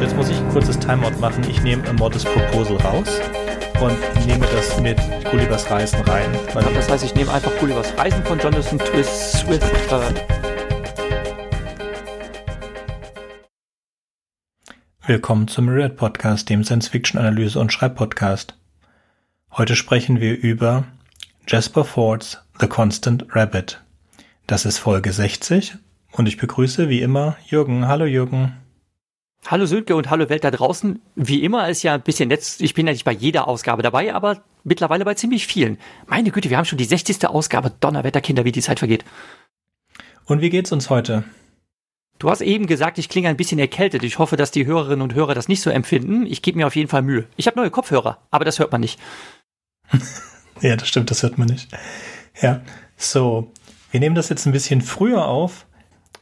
Jetzt muss ich ein kurzes Timeout machen. Ich nehme Mortis Proposal raus und nehme das mit Gullivers Reisen rein. Das heißt, ich nehme einfach Gullivers Reisen von Jonathan Twist Swift. Äh Willkommen zum Red Podcast, dem Science-Fiction-Analyse- und Schreibpodcast. Heute sprechen wir über Jasper Fords The Constant Rabbit. Das ist Folge 60 und ich begrüße wie immer Jürgen. Hallo Jürgen. Hallo Sönke und hallo Welt da draußen. Wie immer ist ja ein bisschen nett, ich bin ja nicht bei jeder Ausgabe dabei, aber mittlerweile bei ziemlich vielen. Meine Güte, wir haben schon die 60. Ausgabe. Donnerwetter, Kinder, wie die Zeit vergeht. Und wie geht's uns heute? Du hast eben gesagt, ich klinge ein bisschen erkältet. Ich hoffe, dass die Hörerinnen und Hörer das nicht so empfinden. Ich gebe mir auf jeden Fall Mühe. Ich habe neue Kopfhörer, aber das hört man nicht. ja, das stimmt, das hört man nicht. Ja, so. Wir nehmen das jetzt ein bisschen früher auf.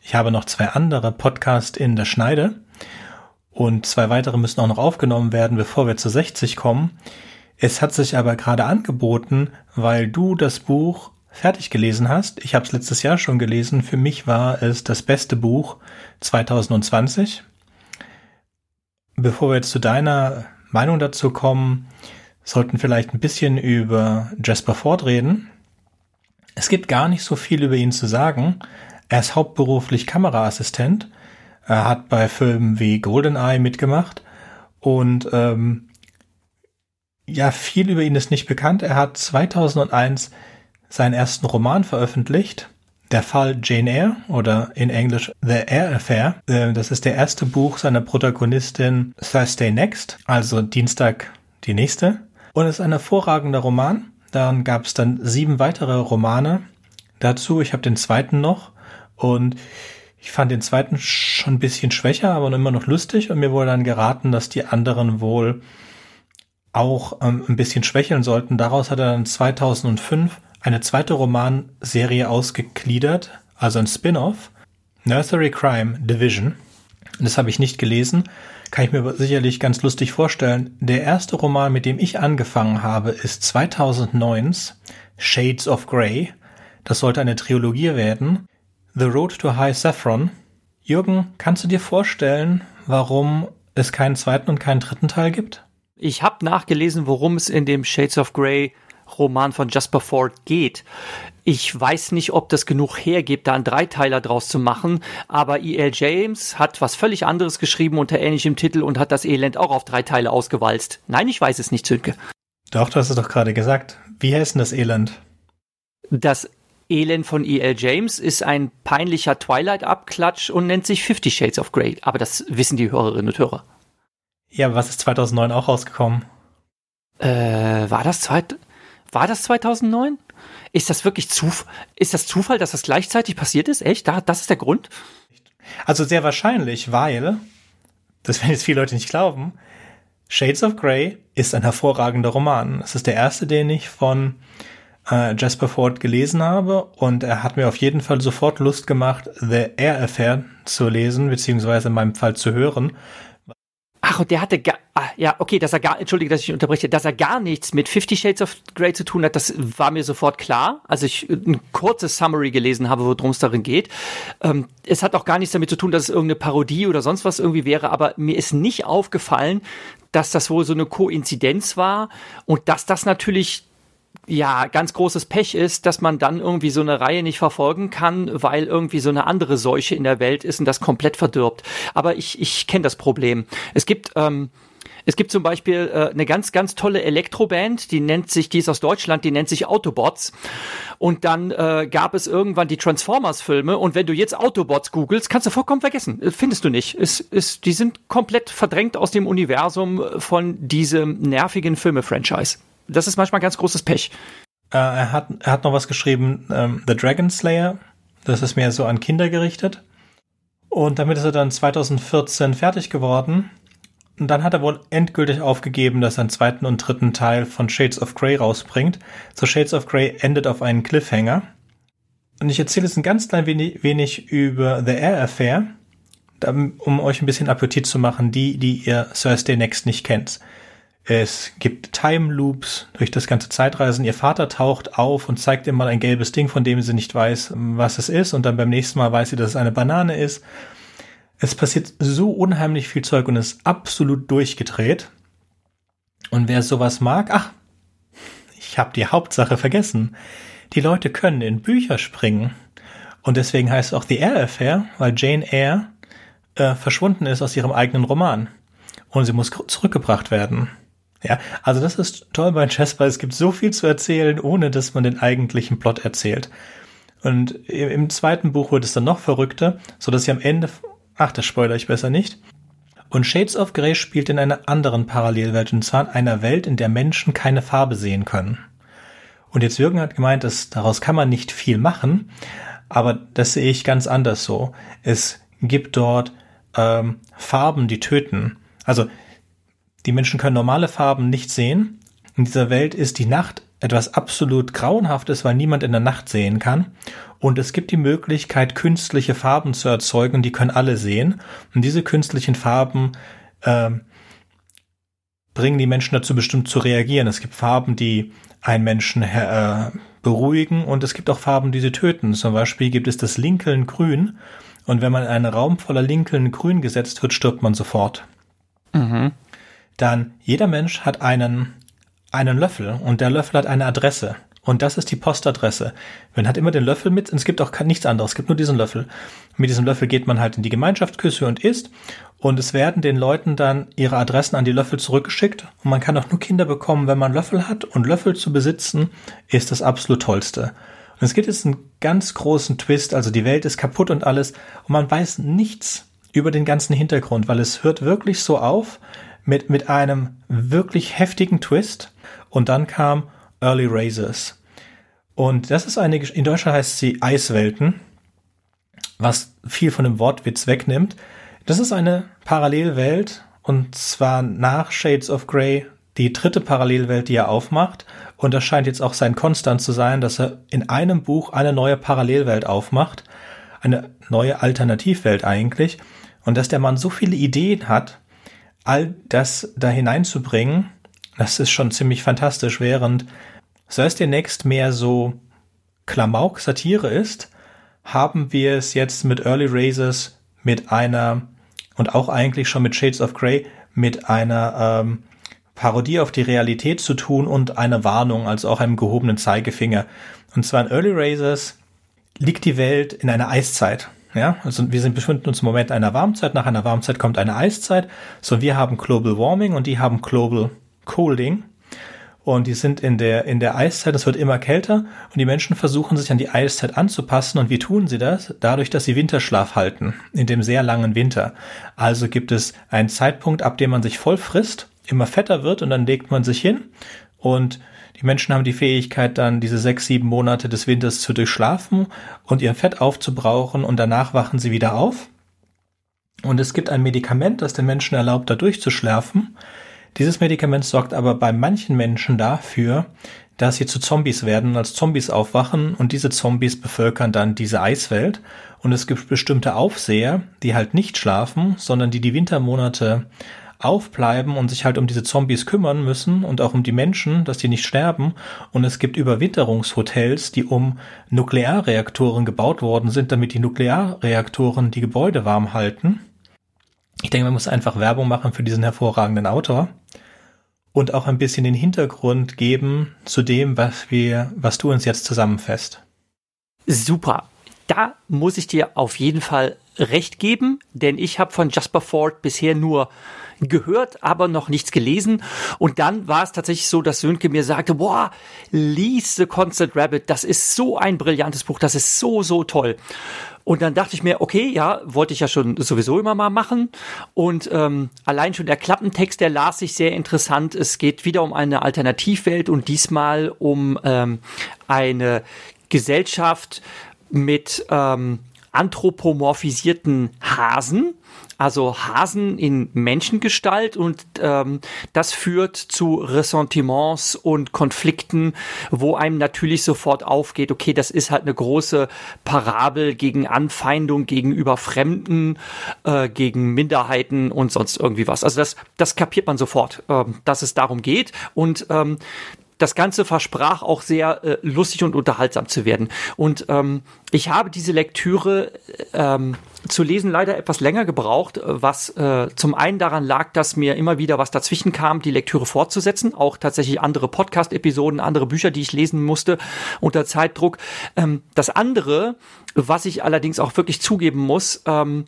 Ich habe noch zwei andere Podcasts in der Schneide. Und zwei weitere müssen auch noch aufgenommen werden, bevor wir zu 60 kommen. Es hat sich aber gerade angeboten, weil du das Buch fertig gelesen hast. Ich habe es letztes Jahr schon gelesen. Für mich war es das beste Buch 2020. Bevor wir jetzt zu deiner Meinung dazu kommen, sollten vielleicht ein bisschen über Jasper Ford reden. Es gibt gar nicht so viel über ihn zu sagen. Er ist hauptberuflich Kameraassistent er hat bei Filmen wie GoldenEye mitgemacht und ähm, ja, viel über ihn ist nicht bekannt. Er hat 2001 seinen ersten Roman veröffentlicht, der Fall Jane Eyre oder in Englisch The Eyre Affair. Äh, das ist der erste Buch seiner Protagonistin Thursday Next, also Dienstag die nächste. Und es ist ein hervorragender Roman. Dann gab es dann sieben weitere Romane dazu. Ich habe den zweiten noch und ich fand den zweiten schon ein bisschen schwächer, aber immer noch lustig und mir wurde dann geraten, dass die anderen wohl auch ähm, ein bisschen schwächeln sollten. Daraus hat er dann 2005 eine zweite Romanserie ausgegliedert, also ein Spin-off, Nursery Crime Division. Das habe ich nicht gelesen, kann ich mir sicherlich ganz lustig vorstellen. Der erste Roman, mit dem ich angefangen habe, ist 2009's Shades of Grey. Das sollte eine Trilogie werden. The Road to High Saffron. Jürgen, kannst du dir vorstellen, warum es keinen zweiten und keinen dritten Teil gibt? Ich habe nachgelesen, worum es in dem Shades of Grey Roman von Jasper Ford geht. Ich weiß nicht, ob das genug hergibt, da einen Dreiteiler draus zu machen, aber E.L. James hat was völlig anderes geschrieben unter ähnlichem Titel und hat das Elend auch auf drei Teile ausgewalzt. Nein, ich weiß es nicht, Zünke. Doch, du hast es doch gerade gesagt. Wie heißt denn das Elend? Das Elend von E.L. James ist ein peinlicher Twilight-Abklatsch und nennt sich Fifty Shades of Grey. Aber das wissen die Hörerinnen und Hörer. Ja, was ist 2009 auch rausgekommen? Äh, war das, zweit, war das 2009? Ist das wirklich Zufall? Ist das Zufall, dass das gleichzeitig passiert ist? Echt? Da, das ist der Grund? Also sehr wahrscheinlich, weil, das werden jetzt viele Leute nicht glauben, Shades of Grey ist ein hervorragender Roman. Es ist der erste, den ich von äh, Jasper Ford gelesen habe und er hat mir auf jeden Fall sofort Lust gemacht, The Air Affair zu lesen, beziehungsweise in meinem Fall zu hören. Ach, und der hatte gar, ah, ja, okay, dass er gar, entschuldige, dass ich unterbreche, dass er gar nichts mit Fifty Shades of Grey zu tun hat, das war mir sofort klar. Also ich ein kurzes Summary gelesen habe, worum es darin geht. Ähm, es hat auch gar nichts damit zu tun, dass es irgendeine Parodie oder sonst was irgendwie wäre, aber mir ist nicht aufgefallen, dass das wohl so eine Koinzidenz war und dass das natürlich ja, ganz großes Pech ist, dass man dann irgendwie so eine Reihe nicht verfolgen kann, weil irgendwie so eine andere Seuche in der Welt ist und das komplett verdirbt. Aber ich, ich kenne das Problem. Es gibt, ähm, es gibt zum Beispiel äh, eine ganz, ganz tolle Elektroband, die nennt sich, die ist aus Deutschland, die nennt sich Autobots. Und dann äh, gab es irgendwann die Transformers-Filme und wenn du jetzt Autobots googelst, kannst du vollkommen vergessen. Äh, findest du nicht. Es, es, die sind komplett verdrängt aus dem Universum von diesem nervigen Filme-Franchise das ist manchmal ganz großes Pech. Äh, er, hat, er hat noch was geschrieben, ähm, The Dragon Slayer. Das ist mehr so an Kinder gerichtet. Und damit ist er dann 2014 fertig geworden. Und dann hat er wohl endgültig aufgegeben, dass er einen zweiten und dritten Teil von Shades of Grey rausbringt. So Shades of Grey endet auf einen Cliffhanger. Und ich erzähle jetzt ein ganz klein wenig, wenig über The Air Affair, um euch ein bisschen Appetit zu machen, die, die ihr Thursday Next nicht kennt. Es gibt Time Loops durch das ganze Zeitreisen. Ihr Vater taucht auf und zeigt ihr mal ein gelbes Ding, von dem sie nicht weiß, was es ist. Und dann beim nächsten Mal weiß sie, dass es eine Banane ist. es passiert so unheimlich viel Zeug und ist absolut durchgedreht. Und wer sowas mag, ach, ich habe die Hauptsache vergessen. Die Leute können in Bücher springen. Und deswegen heißt es auch The Air Affair, weil Jane Eyre äh, verschwunden ist aus ihrem eigenen Roman. Und sie muss zurückgebracht werden. Ja, also das ist toll bei Chess, weil es gibt so viel zu erzählen, ohne dass man den eigentlichen Plot erzählt. Und im zweiten Buch wird es dann noch verrückter, so dass sie am Ende, ach, das spoilere ich besser nicht. Und Shades of Grey spielt in einer anderen Parallelwelt, und zwar in einer Welt, in der Menschen keine Farbe sehen können. Und jetzt Jürgen hat gemeint, dass daraus kann man nicht viel machen, aber das sehe ich ganz anders so. Es gibt dort ähm, Farben, die töten. Also die Menschen können normale Farben nicht sehen. In dieser Welt ist die Nacht etwas absolut Grauenhaftes, weil niemand in der Nacht sehen kann. Und es gibt die Möglichkeit, künstliche Farben zu erzeugen, die können alle sehen. Und diese künstlichen Farben äh, bringen die Menschen dazu bestimmt zu reagieren. Es gibt Farben, die einen Menschen äh, beruhigen und es gibt auch Farben, die sie töten. Zum Beispiel gibt es das Lincoln Grün und wenn man in einen Raum voller Lincoln Grün gesetzt wird, stirbt man sofort. Mhm. Dann jeder Mensch hat einen einen Löffel und der Löffel hat eine Adresse. Und das ist die Postadresse. Man hat immer den Löffel mit und es gibt auch nichts anderes, es gibt nur diesen Löffel. Mit diesem Löffel geht man halt in die Gemeinschaftsküche und isst und es werden den Leuten dann ihre Adressen an die Löffel zurückgeschickt und man kann auch nur Kinder bekommen, wenn man Löffel hat und Löffel zu besitzen ist das absolut tollste. Und es gibt jetzt einen ganz großen Twist, also die Welt ist kaputt und alles und man weiß nichts über den ganzen Hintergrund, weil es hört wirklich so auf mit, mit einem wirklich heftigen Twist und dann kam Early Razors. Und das ist eine, in Deutschland heißt sie Eiswelten, was viel von dem Wortwitz wegnimmt. Das ist eine Parallelwelt und zwar nach Shades of Grey die dritte Parallelwelt, die er aufmacht. Und das scheint jetzt auch sein Konstant zu sein, dass er in einem Buch eine neue Parallelwelt aufmacht. Eine neue Alternativwelt eigentlich. Und dass der Mann so viele Ideen hat, all das da hineinzubringen, das ist schon ziemlich fantastisch, während Thursday Next mehr so Klamauk Satire ist, haben wir es jetzt mit Early Raises mit einer und auch eigentlich schon mit Shades of Grey mit einer ähm, Parodie auf die Realität zu tun und einer Warnung, also auch einem gehobenen Zeigefinger. Und zwar in Early Raises liegt die Welt in einer Eiszeit. Ja, also wir sind befinden uns im Moment einer Warmzeit. Nach einer Warmzeit kommt eine Eiszeit. So, wir haben Global Warming und die haben Global Cooling. Und die sind in der, in der Eiszeit, es wird immer kälter und die Menschen versuchen sich an die Eiszeit anzupassen. Und wie tun sie das? Dadurch, dass sie Winterschlaf halten, in dem sehr langen Winter. Also gibt es einen Zeitpunkt, ab dem man sich voll frisst, immer fetter wird und dann legt man sich hin und die Menschen haben die Fähigkeit, dann diese sechs, sieben Monate des Winters zu durchschlafen und ihr Fett aufzubrauchen und danach wachen sie wieder auf. Und es gibt ein Medikament, das den Menschen erlaubt, da durchzuschlafen. Dieses Medikament sorgt aber bei manchen Menschen dafür, dass sie zu Zombies werden als Zombies aufwachen und diese Zombies bevölkern dann diese Eiswelt. Und es gibt bestimmte Aufseher, die halt nicht schlafen, sondern die die Wintermonate aufbleiben und sich halt um diese Zombies kümmern müssen und auch um die Menschen, dass die nicht sterben. Und es gibt Überwinterungshotels, die um Nuklearreaktoren gebaut worden sind, damit die Nuklearreaktoren die Gebäude warm halten. Ich denke, man muss einfach Werbung machen für diesen hervorragenden Autor und auch ein bisschen den Hintergrund geben zu dem, was wir, was du uns jetzt zusammenfasst. Super. Da muss ich dir auf jeden Fall recht geben, denn ich habe von Jasper Ford bisher nur gehört, aber noch nichts gelesen. Und dann war es tatsächlich so, dass Sönke mir sagte, boah, lies The Constant Rabbit, das ist so ein brillantes Buch, das ist so, so toll. Und dann dachte ich mir, okay, ja, wollte ich ja schon sowieso immer mal machen. Und ähm, allein schon der Klappentext, der las sich sehr interessant. Es geht wieder um eine Alternativwelt und diesmal um ähm, eine Gesellschaft mit ähm, anthropomorphisierten Hasen also Hasen in Menschengestalt und ähm, das führt zu Ressentiments und Konflikten, wo einem natürlich sofort aufgeht, okay, das ist halt eine große Parabel gegen Anfeindung gegenüber Fremden, äh, gegen Minderheiten und sonst irgendwie was. Also das, das kapiert man sofort, ähm, dass es darum geht und ähm, das Ganze versprach auch sehr äh, lustig und unterhaltsam zu werden. Und ähm, ich habe diese Lektüre ähm, zu lesen leider etwas länger gebraucht, was äh, zum einen daran lag, dass mir immer wieder was dazwischen kam, die Lektüre fortzusetzen, auch tatsächlich andere Podcast-Episoden, andere Bücher, die ich lesen musste unter Zeitdruck. Ähm, das andere, was ich allerdings auch wirklich zugeben muss, ähm,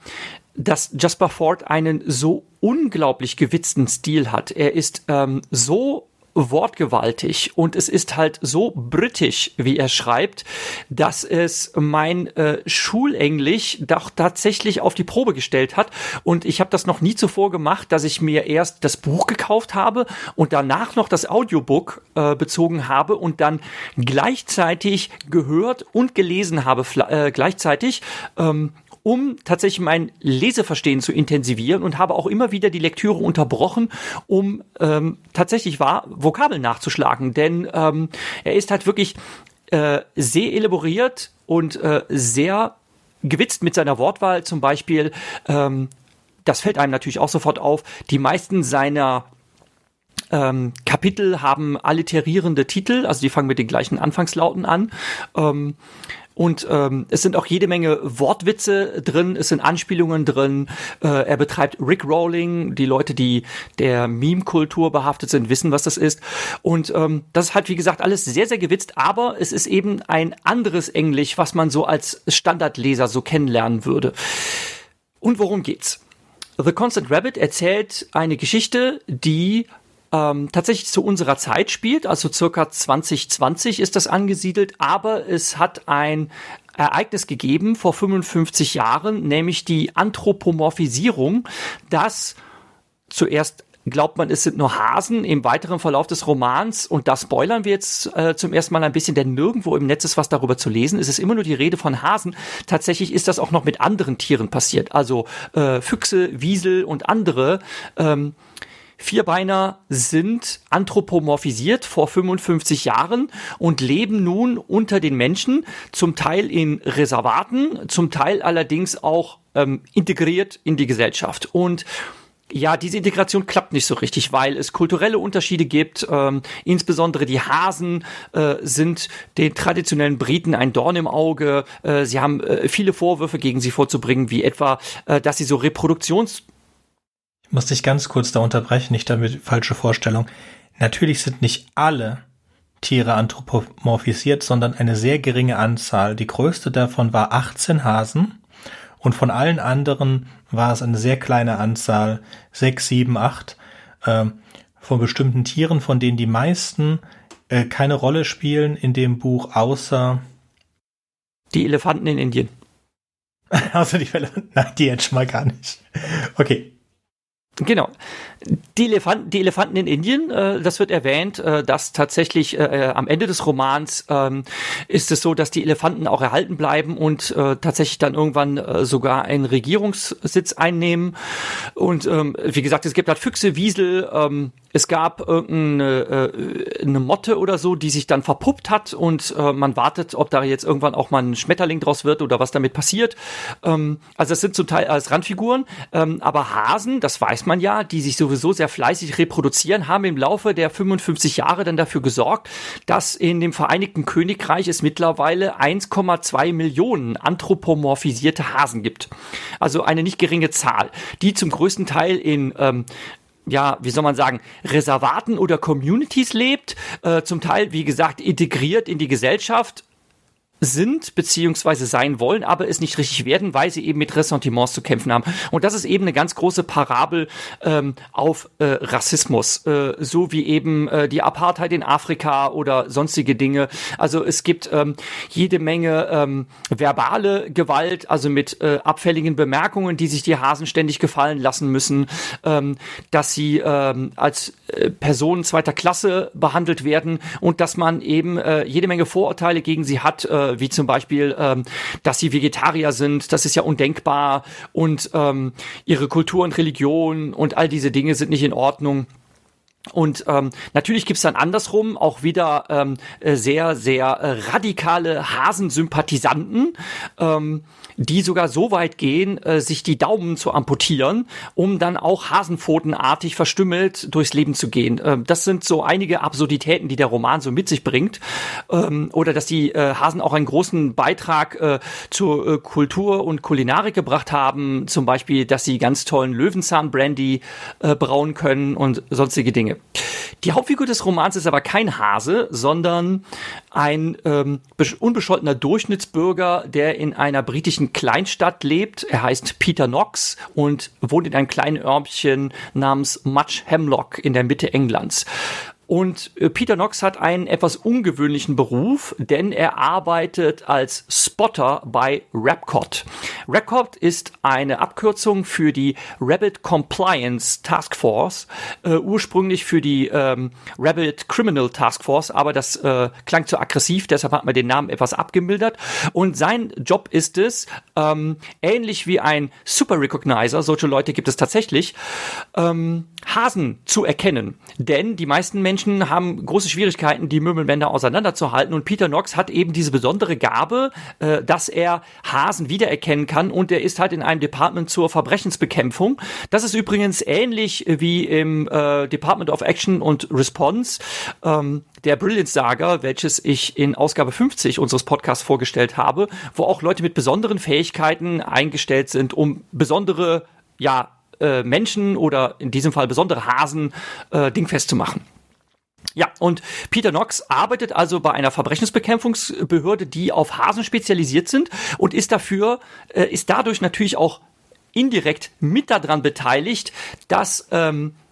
dass Jasper Ford einen so unglaublich gewitzten Stil hat. Er ist ähm, so wortgewaltig und es ist halt so britisch, wie er schreibt, dass es mein äh, Schulenglisch doch tatsächlich auf die Probe gestellt hat. Und ich habe das noch nie zuvor gemacht, dass ich mir erst das Buch gekauft habe und danach noch das Audiobook äh, bezogen habe und dann gleichzeitig gehört und gelesen habe äh, gleichzeitig ähm, um tatsächlich mein Leseverstehen zu intensivieren und habe auch immer wieder die Lektüre unterbrochen, um ähm, tatsächlich wahr Vokabeln nachzuschlagen. Denn ähm, er ist halt wirklich äh, sehr elaboriert und äh, sehr gewitzt mit seiner Wortwahl. Zum Beispiel, ähm, das fällt einem natürlich auch sofort auf, die meisten seiner ähm, Kapitel haben alliterierende Titel, also die fangen mit den gleichen Anfangslauten an. Ähm, und ähm, es sind auch jede Menge Wortwitze drin, es sind Anspielungen drin. Äh, er betreibt Rickrolling. Die Leute, die der Meme-Kultur behaftet sind, wissen, was das ist. Und ähm, das ist halt, wie gesagt, alles sehr, sehr gewitzt, aber es ist eben ein anderes Englisch, was man so als Standardleser so kennenlernen würde. Und worum geht's? The Constant Rabbit erzählt eine Geschichte, die ähm, tatsächlich zu unserer Zeit spielt, also circa 2020 ist das angesiedelt, aber es hat ein Ereignis gegeben vor 55 Jahren, nämlich die Anthropomorphisierung, das zuerst glaubt man, es sind nur Hasen im weiteren Verlauf des Romans und das spoilern wir jetzt äh, zum ersten Mal ein bisschen, denn nirgendwo im Netz ist was darüber zu lesen. Es ist immer nur die Rede von Hasen. Tatsächlich ist das auch noch mit anderen Tieren passiert, also äh, Füchse, Wiesel und andere. Ähm, Vierbeiner sind anthropomorphisiert vor 55 Jahren und leben nun unter den Menschen, zum Teil in Reservaten, zum Teil allerdings auch ähm, integriert in die Gesellschaft. Und ja, diese Integration klappt nicht so richtig, weil es kulturelle Unterschiede gibt. Ähm, insbesondere die Hasen äh, sind den traditionellen Briten ein Dorn im Auge. Äh, sie haben äh, viele Vorwürfe gegen sie vorzubringen, wie etwa, äh, dass sie so Reproduktions muss dich ganz kurz da unterbrechen, nicht damit falsche Vorstellung. Natürlich sind nicht alle Tiere anthropomorphisiert, sondern eine sehr geringe Anzahl. Die größte davon war 18 Hasen und von allen anderen war es eine sehr kleine Anzahl, 6, 7, 8 äh, von bestimmten Tieren, von denen die meisten äh, keine Rolle spielen in dem Buch, außer die Elefanten in Indien. außer die Elefanten, nein, die jetzt schon mal gar nicht. Okay, Genau. Die Elefanten, die Elefanten in Indien, äh, das wird erwähnt, äh, dass tatsächlich äh, äh, am Ende des Romans ähm, ist es so, dass die Elefanten auch erhalten bleiben und äh, tatsächlich dann irgendwann äh, sogar einen Regierungssitz einnehmen. Und ähm, wie gesagt, es gibt halt Füchse, Wiesel, ähm, es gab irgendeine äh, eine Motte oder so, die sich dann verpuppt hat und äh, man wartet, ob da jetzt irgendwann auch mal ein Schmetterling draus wird oder was damit passiert. Ähm, also es sind zum Teil als Randfiguren, ähm, aber Hasen, das weiß man ja, die sich sowieso sehr fleißig reproduzieren, haben im Laufe der 55 Jahre dann dafür gesorgt, dass in dem Vereinigten Königreich es mittlerweile 1,2 Millionen anthropomorphisierte Hasen gibt. Also eine nicht geringe Zahl, die zum größten Teil in ähm, ja, wie soll man sagen, Reservaten oder Communities lebt, äh, zum Teil, wie gesagt, integriert in die Gesellschaft, sind beziehungsweise sein wollen, aber es nicht richtig werden, weil sie eben mit Ressentiments zu kämpfen haben. Und das ist eben eine ganz große Parabel ähm, auf äh, Rassismus, äh, so wie eben äh, die Apartheid in Afrika oder sonstige Dinge. Also es gibt ähm, jede Menge ähm, verbale Gewalt, also mit äh, abfälligen Bemerkungen, die sich die Hasen ständig gefallen lassen müssen, ähm, dass sie ähm, als äh, Personen zweiter Klasse behandelt werden und dass man eben äh, jede Menge Vorurteile gegen sie hat, äh, wie zum Beispiel, ähm, dass sie Vegetarier sind, das ist ja undenkbar und ähm, ihre Kultur und Religion und all diese Dinge sind nicht in Ordnung. Und ähm, natürlich gibt's dann andersrum auch wieder ähm, äh, sehr, sehr äh, radikale Hasensympathisanten, ähm, die sogar so weit gehen, äh, sich die Daumen zu amputieren, um dann auch hasenpfotenartig verstümmelt durchs Leben zu gehen. Ähm, das sind so einige Absurditäten, die der Roman so mit sich bringt. Ähm, oder dass die äh, Hasen auch einen großen Beitrag äh, zur äh, Kultur und Kulinarik gebracht haben. Zum Beispiel, dass sie ganz tollen Löwenzahn-Brandy äh, brauen können und sonstige Dinge. Die Hauptfigur des Romans ist aber kein Hase, sondern ein ähm, unbescholtener Durchschnittsbürger, der in einer britischen Kleinstadt lebt. Er heißt Peter Knox und wohnt in einem kleinen Örmchen namens Much Hemlock in der Mitte Englands. Und äh, Peter Knox hat einen etwas ungewöhnlichen Beruf, denn er arbeitet als Spotter bei Rapcot. Rapcot ist eine Abkürzung für die Rabbit Compliance Task Force, äh, ursprünglich für die ähm, Rabbit Criminal Task Force, aber das äh, klang zu aggressiv, deshalb hat man den Namen etwas abgemildert. Und sein Job ist es, ähm, ähnlich wie ein Super Recognizer, solche Leute gibt es tatsächlich, ähm, Hasen zu erkennen. Denn die meisten Menschen haben große Schwierigkeiten, die Möbelbänder auseinanderzuhalten. Und Peter Knox hat eben diese besondere Gabe, äh, dass er Hasen wiedererkennen kann. Und er ist halt in einem Department zur Verbrechensbekämpfung. Das ist übrigens ähnlich wie im äh, Department of Action und Response. Ähm, der Brilliance Saga, welches ich in Ausgabe 50 unseres Podcasts vorgestellt habe, wo auch Leute mit besonderen Fähigkeiten eingestellt sind, um besondere ja, äh, Menschen oder in diesem Fall besondere Hasen äh, dingfest zu machen. Ja, und Peter Knox arbeitet also bei einer Verbrechensbekämpfungsbehörde, die auf Hasen spezialisiert sind und ist dafür, äh, ist dadurch natürlich auch indirekt mit daran beteiligt, dass ähm, äh,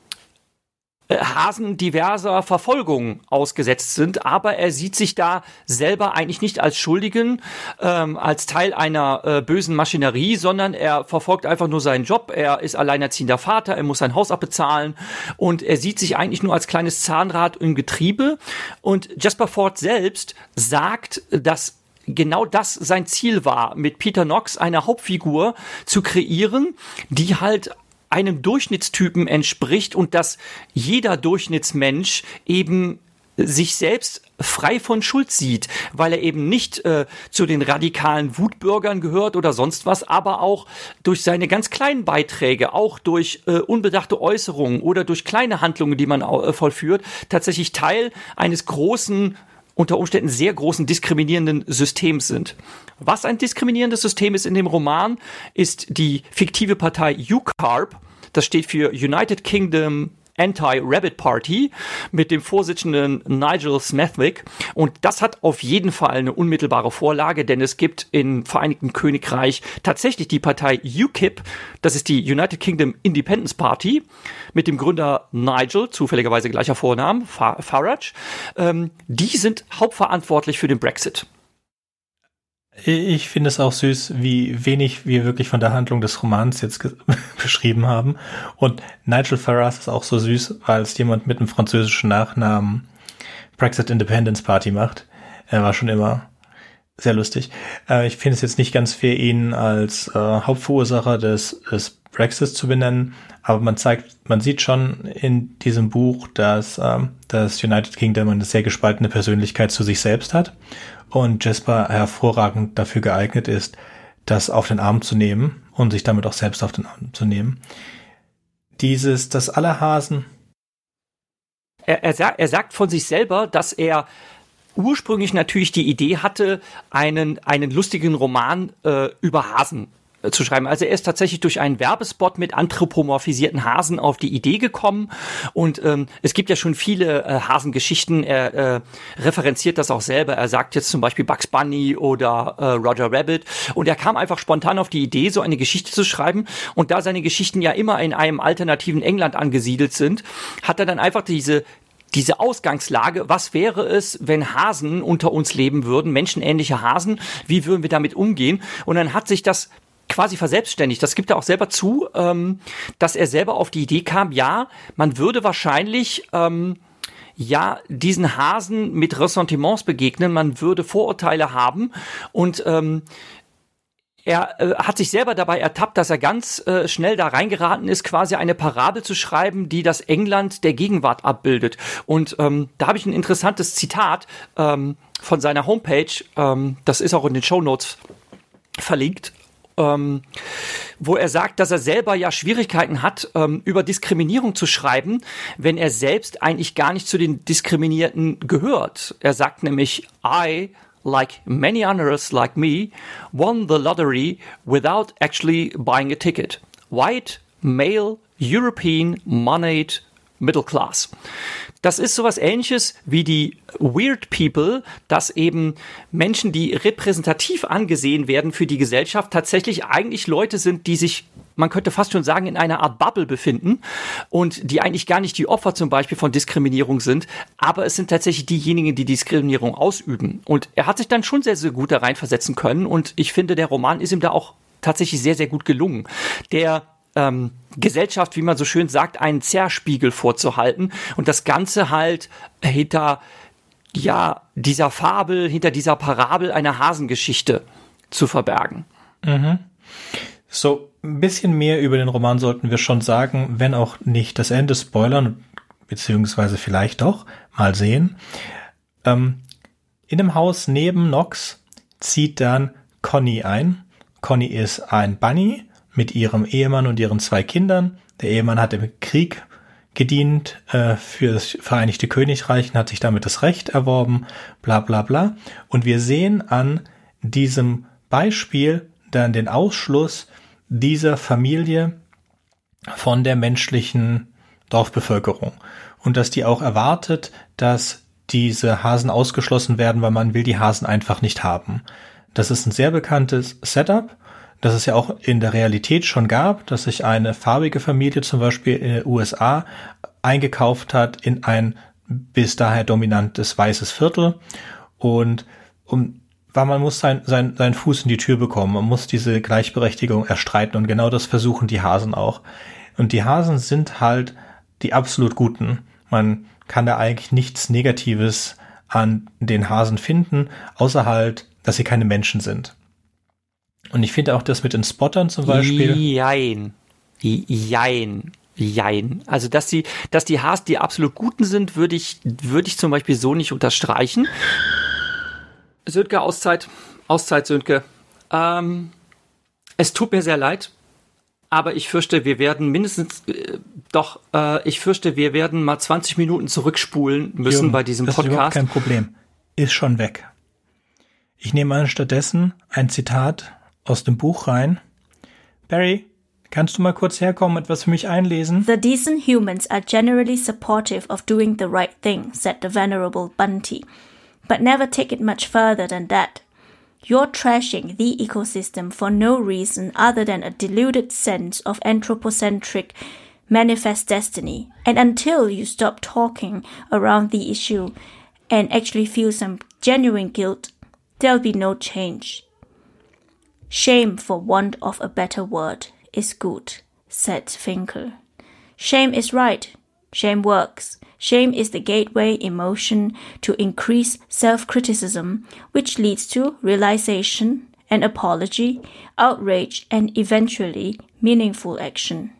Hasen diverser Verfolgung ausgesetzt sind, aber er sieht sich da selber eigentlich nicht als Schuldigen, ähm, als Teil einer äh, bösen Maschinerie, sondern er verfolgt einfach nur seinen Job. Er ist alleinerziehender Vater, er muss sein Haus abbezahlen und er sieht sich eigentlich nur als kleines Zahnrad im Getriebe. Und Jasper Ford selbst sagt, dass genau das sein Ziel war, mit Peter Knox eine Hauptfigur zu kreieren, die halt einem Durchschnittstypen entspricht und dass jeder Durchschnittsmensch eben sich selbst frei von Schuld sieht, weil er eben nicht äh, zu den radikalen Wutbürgern gehört oder sonst was, aber auch durch seine ganz kleinen Beiträge, auch durch äh, unbedachte Äußerungen oder durch kleine Handlungen, die man äh, vollführt, tatsächlich Teil eines großen unter Umständen sehr großen diskriminierenden Systems sind. Was ein diskriminierendes System ist in dem Roman, ist die fiktive Partei UCARP. Das steht für United Kingdom Anti-Rabbit Party mit dem Vorsitzenden Nigel Smethwick. Und das hat auf jeden Fall eine unmittelbare Vorlage, denn es gibt im Vereinigten Königreich tatsächlich die Partei UKIP, das ist die United Kingdom Independence Party, mit dem Gründer Nigel, zufälligerweise gleicher Vornamen, Farage. Ähm, die sind hauptverantwortlich für den Brexit. Ich finde es auch süß, wie wenig wir wirklich von der Handlung des Romans jetzt beschrieben haben. Und Nigel Farage ist auch so süß, weil es jemand mit einem französischen Nachnamen Brexit Independence Party macht. Er war schon immer sehr lustig. Äh, ich finde es jetzt nicht ganz fair, ihn als äh, Hauptverursacher des, des Brexit zu benennen, aber man zeigt, man sieht schon in diesem Buch, dass ähm, das United Kingdom eine sehr gespaltene Persönlichkeit zu sich selbst hat und Jasper hervorragend dafür geeignet ist, das auf den Arm zu nehmen und sich damit auch selbst auf den Arm zu nehmen. Dieses, das aller Hasen. Er, er, er sagt von sich selber, dass er ursprünglich natürlich die Idee hatte, einen, einen lustigen Roman äh, über Hasen zu schreiben. Also er ist tatsächlich durch einen Werbespot mit anthropomorphisierten Hasen auf die Idee gekommen und ähm, es gibt ja schon viele äh, Hasengeschichten. Er äh, referenziert das auch selber. Er sagt jetzt zum Beispiel Bugs Bunny oder äh, Roger Rabbit und er kam einfach spontan auf die Idee, so eine Geschichte zu schreiben und da seine Geschichten ja immer in einem alternativen England angesiedelt sind, hat er dann einfach diese diese Ausgangslage, was wäre es, wenn Hasen unter uns leben würden, menschenähnliche Hasen, wie würden wir damit umgehen? Und dann hat sich das quasi verselbstständigt. Das gibt er auch selber zu, ähm, dass er selber auf die Idee kam, ja, man würde wahrscheinlich ähm, ja diesen Hasen mit Ressentiments begegnen, man würde Vorurteile haben und ähm, er äh, hat sich selber dabei ertappt, dass er ganz äh, schnell da reingeraten ist, quasi eine Parabel zu schreiben, die das England der Gegenwart abbildet. Und ähm, da habe ich ein interessantes Zitat ähm, von seiner Homepage, ähm, das ist auch in den Show Notes verlinkt. Ähm, wo er sagt, dass er selber ja Schwierigkeiten hat, ähm, über Diskriminierung zu schreiben, wenn er selbst eigentlich gar nicht zu den Diskriminierten gehört. Er sagt nämlich, I like many others like me, won the lottery without actually buying a ticket. White, male, European, moneyed, middle class. Das ist sowas ähnliches wie die Weird People, dass eben Menschen, die repräsentativ angesehen werden für die Gesellschaft, tatsächlich eigentlich Leute sind, die sich man könnte fast schon sagen, in einer Art Bubble befinden und die eigentlich gar nicht die Opfer zum Beispiel von Diskriminierung sind, aber es sind tatsächlich diejenigen, die Diskriminierung ausüben. Und er hat sich dann schon sehr, sehr gut da reinversetzen können und ich finde, der Roman ist ihm da auch tatsächlich sehr, sehr gut gelungen. Der ähm, Gesellschaft, wie man so schön sagt, einen Zerspiegel vorzuhalten und das Ganze halt hinter ja dieser Fabel, hinter dieser Parabel einer Hasengeschichte zu verbergen. Mhm. So ein bisschen mehr über den Roman sollten wir schon sagen, wenn auch nicht das Ende spoilern, beziehungsweise vielleicht doch, mal sehen. Ähm, in dem Haus neben Nox zieht dann Conny ein. Conny ist ein Bunny mit ihrem Ehemann und ihren zwei Kindern. Der Ehemann hat im Krieg gedient äh, für das Vereinigte Königreich und hat sich damit das Recht erworben, bla bla bla. Und wir sehen an diesem Beispiel dann den Ausschluss dieser Familie von der menschlichen Dorfbevölkerung und dass die auch erwartet, dass diese Hasen ausgeschlossen werden, weil man will die Hasen einfach nicht haben. Das ist ein sehr bekanntes Setup das es ja auch in der Realität schon gab, dass sich eine farbige Familie zum Beispiel in den USA eingekauft hat in ein bis daher dominantes weißes Viertel und um weil man muss sein, sein, seinen Fuß in die Tür bekommen, man muss diese Gleichberechtigung erstreiten und genau das versuchen die Hasen auch. Und die Hasen sind halt die absolut guten. Man kann da eigentlich nichts Negatives an den Hasen finden, außer halt, dass sie keine Menschen sind. Und ich finde auch das mit den Spottern zum Beispiel. Jein. Jein. Jein. Also, dass die, dass die Haas die absolut guten sind, würde ich, würde ich zum Beispiel so nicht unterstreichen. Sönke, Auszeit. Auszeit, Sönke. Ähm, es tut mir sehr leid, aber ich fürchte, wir werden mindestens, äh, doch, äh, ich fürchte, wir werden mal 20 Minuten zurückspulen müssen Jürgen, bei diesem das Podcast. Ist überhaupt kein Problem. Ist schon weg. Ich nehme an stattdessen ein Zitat aus dem Buch rein. Barry, kannst du mal kurz herkommen, etwas für mich einlesen? The decent humans are generally supportive of doing the right thing, said the venerable Bunty, but never take it much further than that. You're trashing the ecosystem for no reason other than a deluded sense of anthropocentric manifest destiny. And until you stop talking around the issue and actually feel some genuine guilt, there'll be no change. Shame, for want of a better word, is good, said Finkel. Shame is right. Shame works. Shame is the gateway emotion to increase self criticism, which leads to realization, an apology, outrage, and eventually meaningful action.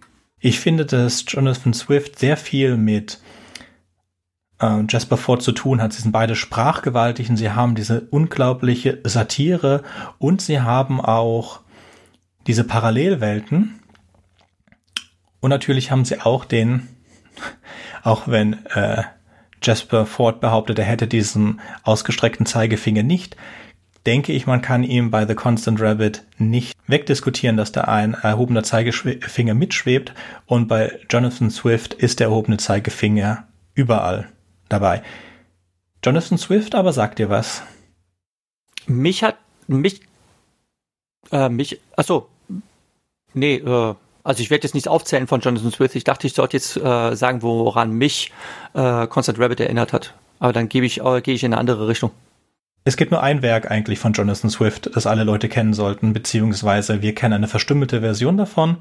Ich finde, dass Jonathan Swift sehr viel mit äh, Jasper Ford zu tun hat. Sie sind beide sprachgewaltig und sie haben diese unglaubliche Satire und sie haben auch diese Parallelwelten. Und natürlich haben sie auch den, auch wenn äh, Jasper Ford behauptet, er hätte diesen ausgestreckten Zeigefinger nicht, denke ich, man kann ihm bei The Constant Rabbit nicht wegdiskutieren, dass da ein erhobener Zeigefinger mitschwebt und bei Jonathan Swift ist der erhobene Zeigefinger überall dabei. Jonathan Swift aber sagt dir was. Mich hat mich äh, mich achso nee äh, also ich werde jetzt nicht aufzählen von Jonathan Swift. Ich dachte, ich sollte jetzt äh, sagen, woran mich äh, Constant Rabbit erinnert hat. Aber dann gebe ich äh, gehe ich in eine andere Richtung. Es gibt nur ein Werk eigentlich von Jonathan Swift, das alle Leute kennen sollten, beziehungsweise wir kennen eine verstümmelte Version davon.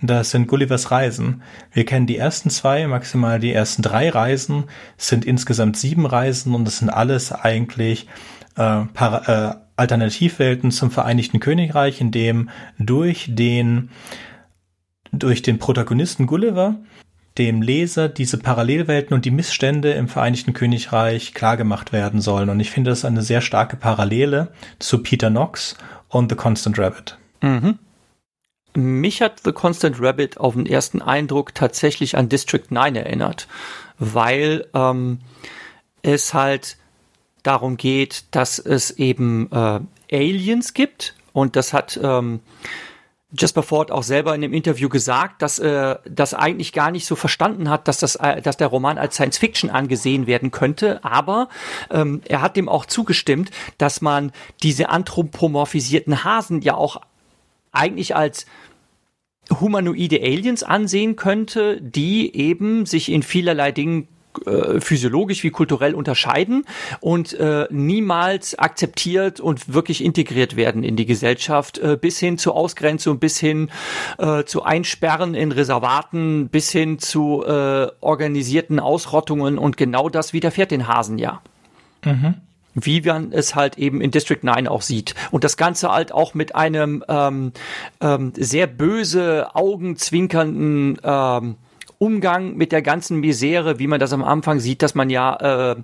Das sind Gullivers Reisen. Wir kennen die ersten zwei, maximal die ersten drei Reisen. Es sind insgesamt sieben Reisen und es sind alles eigentlich äh, para, äh, Alternativwelten zum Vereinigten Königreich, in dem durch den, durch den Protagonisten Gulliver dem Leser diese Parallelwelten und die Missstände im Vereinigten Königreich klargemacht werden sollen. Und ich finde das eine sehr starke Parallele zu Peter Knox und The Constant Rabbit. Mhm. Mich hat The Constant Rabbit auf den ersten Eindruck tatsächlich an District 9 erinnert, weil ähm, es halt darum geht, dass es eben äh, Aliens gibt und das hat ähm, Jasper Ford auch selber in dem Interview gesagt, dass er äh, das eigentlich gar nicht so verstanden hat, dass das, äh, dass der Roman als Science Fiction angesehen werden könnte. Aber ähm, er hat dem auch zugestimmt, dass man diese anthropomorphisierten Hasen ja auch eigentlich als humanoide Aliens ansehen könnte, die eben sich in vielerlei Dingen äh, physiologisch wie kulturell unterscheiden und äh, niemals akzeptiert und wirklich integriert werden in die Gesellschaft, äh, bis hin zur Ausgrenzung, bis hin äh, zu Einsperren in Reservaten, bis hin zu äh, organisierten Ausrottungen und genau das widerfährt den Hasen ja. Mhm wie man es halt eben in District 9 auch sieht. Und das Ganze halt auch mit einem ähm, ähm, sehr böse, augenzwinkernden ähm, Umgang mit der ganzen Misere, wie man das am Anfang sieht, dass man ja äh,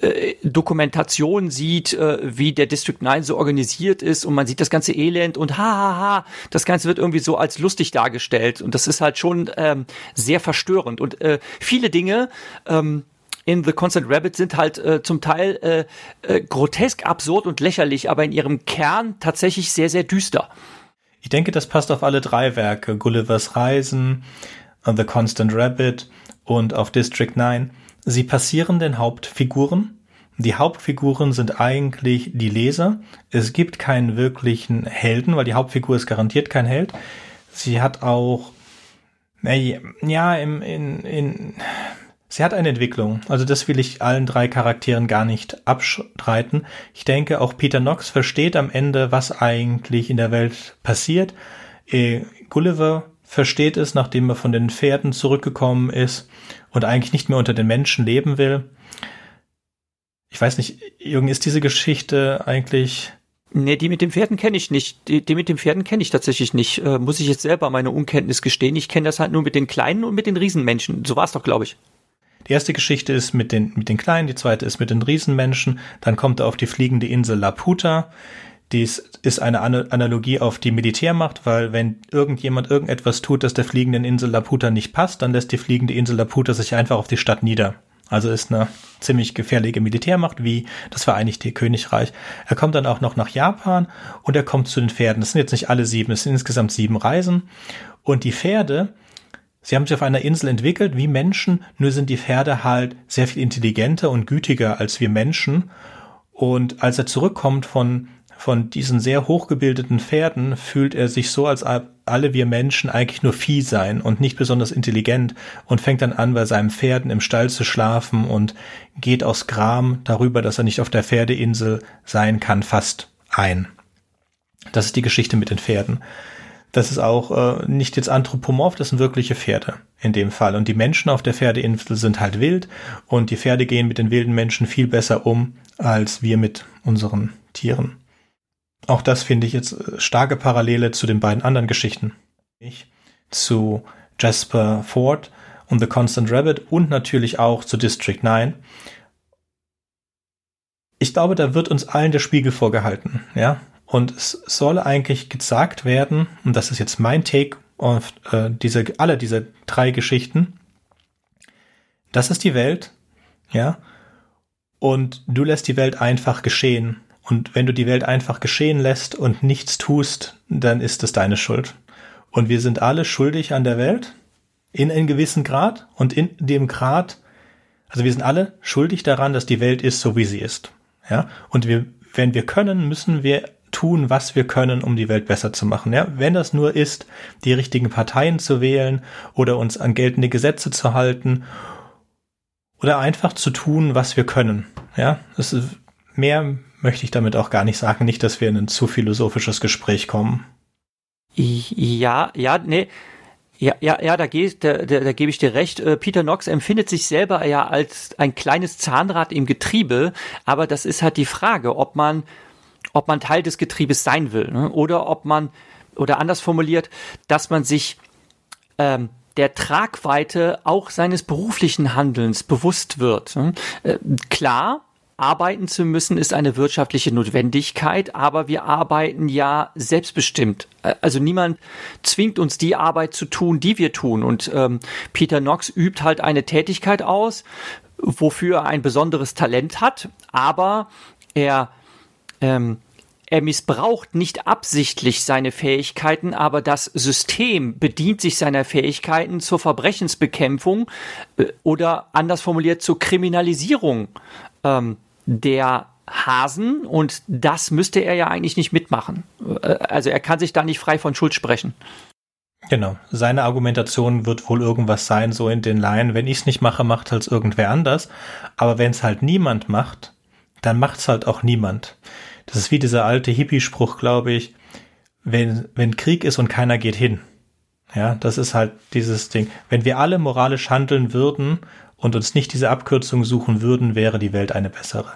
äh, Dokumentation sieht, äh, wie der District 9 so organisiert ist und man sieht das ganze Elend und hahaha, ha, ha, das Ganze wird irgendwie so als lustig dargestellt und das ist halt schon ähm, sehr verstörend und äh, viele Dinge ähm, in The Constant Rabbit sind halt äh, zum Teil äh, äh, grotesk, absurd und lächerlich, aber in ihrem Kern tatsächlich sehr, sehr düster. Ich denke, das passt auf alle drei Werke. Gullivers Reisen, The Constant Rabbit und auf District 9. Sie passieren den Hauptfiguren. Die Hauptfiguren sind eigentlich die Leser. Es gibt keinen wirklichen Helden, weil die Hauptfigur ist garantiert kein Held. Sie hat auch, ja, im, in, in, sie hat eine Entwicklung. Also das will ich allen drei Charakteren gar nicht abstreiten. Ich denke, auch Peter Knox versteht am Ende, was eigentlich in der Welt passiert. Äh, Gulliver versteht es, nachdem er von den Pferden zurückgekommen ist und eigentlich nicht mehr unter den Menschen leben will. Ich weiß nicht, Jürgen, ist diese Geschichte eigentlich. Nee, die mit den Pferden kenne ich nicht. Die, die mit den Pferden kenne ich tatsächlich nicht. Äh, muss ich jetzt selber meine Unkenntnis gestehen. Ich kenne das halt nur mit den kleinen und mit den Riesenmenschen. So war es doch, glaube ich. Die erste Geschichte ist mit den, mit den Kleinen, die zweite ist mit den Riesenmenschen. Dann kommt er auf die fliegende Insel Laputa. Dies ist eine Analogie auf die Militärmacht, weil wenn irgendjemand irgendetwas tut, das der fliegenden Insel Laputa nicht passt, dann lässt die fliegende Insel Laputa sich einfach auf die Stadt nieder. Also ist eine ziemlich gefährliche Militärmacht wie das Vereinigte Königreich. Er kommt dann auch noch nach Japan und er kommt zu den Pferden. Das sind jetzt nicht alle sieben, es sind insgesamt sieben Reisen. Und die Pferde, sie haben sich auf einer Insel entwickelt wie Menschen, nur sind die Pferde halt sehr viel intelligenter und gütiger als wir Menschen. Und als er zurückkommt von von diesen sehr hochgebildeten Pferden fühlt er sich so, als alle wir Menschen eigentlich nur Vieh seien und nicht besonders intelligent und fängt dann an, bei seinen Pferden im Stall zu schlafen und geht aus Gram darüber, dass er nicht auf der Pferdeinsel sein kann, fast ein. Das ist die Geschichte mit den Pferden. Das ist auch äh, nicht jetzt anthropomorph, das sind wirkliche Pferde in dem Fall. Und die Menschen auf der Pferdeinsel sind halt wild und die Pferde gehen mit den wilden Menschen viel besser um als wir mit unseren Tieren. Auch das finde ich jetzt äh, starke Parallele zu den beiden anderen Geschichten. Zu Jasper Ford und The Constant Rabbit und natürlich auch zu District 9. Ich glaube, da wird uns allen der Spiegel vorgehalten, ja. Und es soll eigentlich gesagt werden, und das ist jetzt mein Take auf äh, diese, alle diese drei Geschichten. Das ist die Welt, ja. Und du lässt die Welt einfach geschehen. Und wenn du die Welt einfach geschehen lässt und nichts tust, dann ist es deine Schuld. Und wir sind alle schuldig an der Welt in einem gewissen Grad und in dem Grad, also wir sind alle schuldig daran, dass die Welt ist, so wie sie ist. Ja, und wir, wenn wir können, müssen wir tun, was wir können, um die Welt besser zu machen. Ja, wenn das nur ist, die richtigen Parteien zu wählen oder uns an geltende Gesetze zu halten oder einfach zu tun, was wir können. Ja, das ist mehr möchte ich damit auch gar nicht sagen. Nicht, dass wir in ein zu philosophisches Gespräch kommen. Ja, ja, nee. Ja, ja, ja, da, geht, da, da, da gebe ich dir recht. Äh, Peter Knox empfindet sich selber ja als ein kleines Zahnrad im Getriebe, aber das ist halt die Frage, ob man ob man Teil des Getriebes sein will ne? oder ob man, oder anders formuliert, dass man sich ähm, der Tragweite auch seines beruflichen Handelns bewusst wird. Ne? Äh, klar, arbeiten zu müssen ist eine wirtschaftliche Notwendigkeit, aber wir arbeiten ja selbstbestimmt. Also niemand zwingt uns die Arbeit zu tun, die wir tun. Und ähm, Peter Knox übt halt eine Tätigkeit aus, wofür er ein besonderes Talent hat, aber er ähm, er missbraucht nicht absichtlich seine Fähigkeiten, aber das System bedient sich seiner Fähigkeiten zur Verbrechensbekämpfung äh, oder anders formuliert zur Kriminalisierung ähm, der Hasen und das müsste er ja eigentlich nicht mitmachen. Äh, also er kann sich da nicht frei von Schuld sprechen. Genau. Seine Argumentation wird wohl irgendwas sein, so in den Laien. Wenn ich es nicht mache, macht halt irgendwer anders. Aber wenn es halt niemand macht, dann macht es halt auch niemand. Das ist wie dieser alte Hippie-Spruch, glaube ich, wenn, wenn Krieg ist und keiner geht hin. Ja, das ist halt dieses Ding. Wenn wir alle moralisch handeln würden und uns nicht diese Abkürzung suchen würden, wäre die Welt eine bessere.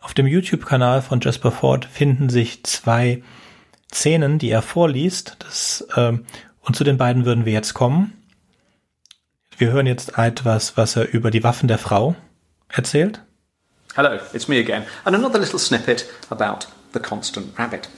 Auf dem YouTube-Kanal von Jasper Ford finden sich zwei Szenen, die er vorliest. Das, ähm, und zu den beiden würden wir jetzt kommen. Wir hören jetzt etwas, was er über die Waffen der Frau erzählt. Hello, it's me again, and another little snippet about the constant rabbit.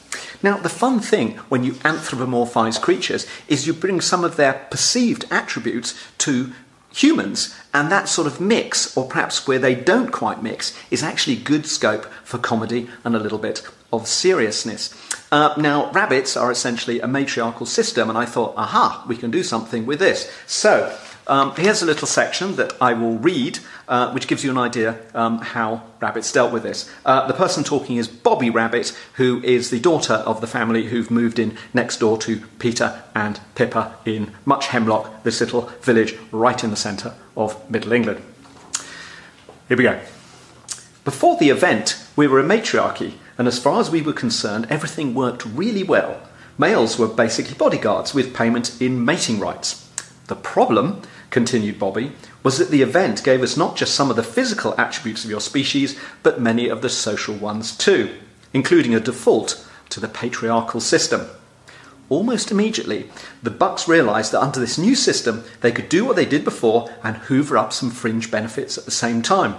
Now, the fun thing when you anthropomorphize creatures is you bring some of their perceived attributes to humans, and that sort of mix, or perhaps where they don't quite mix, is actually good scope for comedy and a little bit of seriousness. Uh, now, rabbits are essentially a matriarchal system, and I thought, aha, we can do something with this. So, um, here's a little section that I will read, uh, which gives you an idea um, how rabbits dealt with this. Uh, the person talking is Bobby Rabbit, who is the daughter of the family who've moved in next door to Peter and Pippa in Much Hemlock, this little village right in the centre of Middle England. Here we go. Before the event, we were a matriarchy, and as far as we were concerned, everything worked really well. Males were basically bodyguards with payment in mating rights. The problem continued Bobby, was that the event gave us not just some of the physical attributes of your species, but many of the social ones too, including a default to the patriarchal system. Almost immediately, the Bucks realised that under this new system, they could do what they did before and hoover up some fringe benefits at the same time.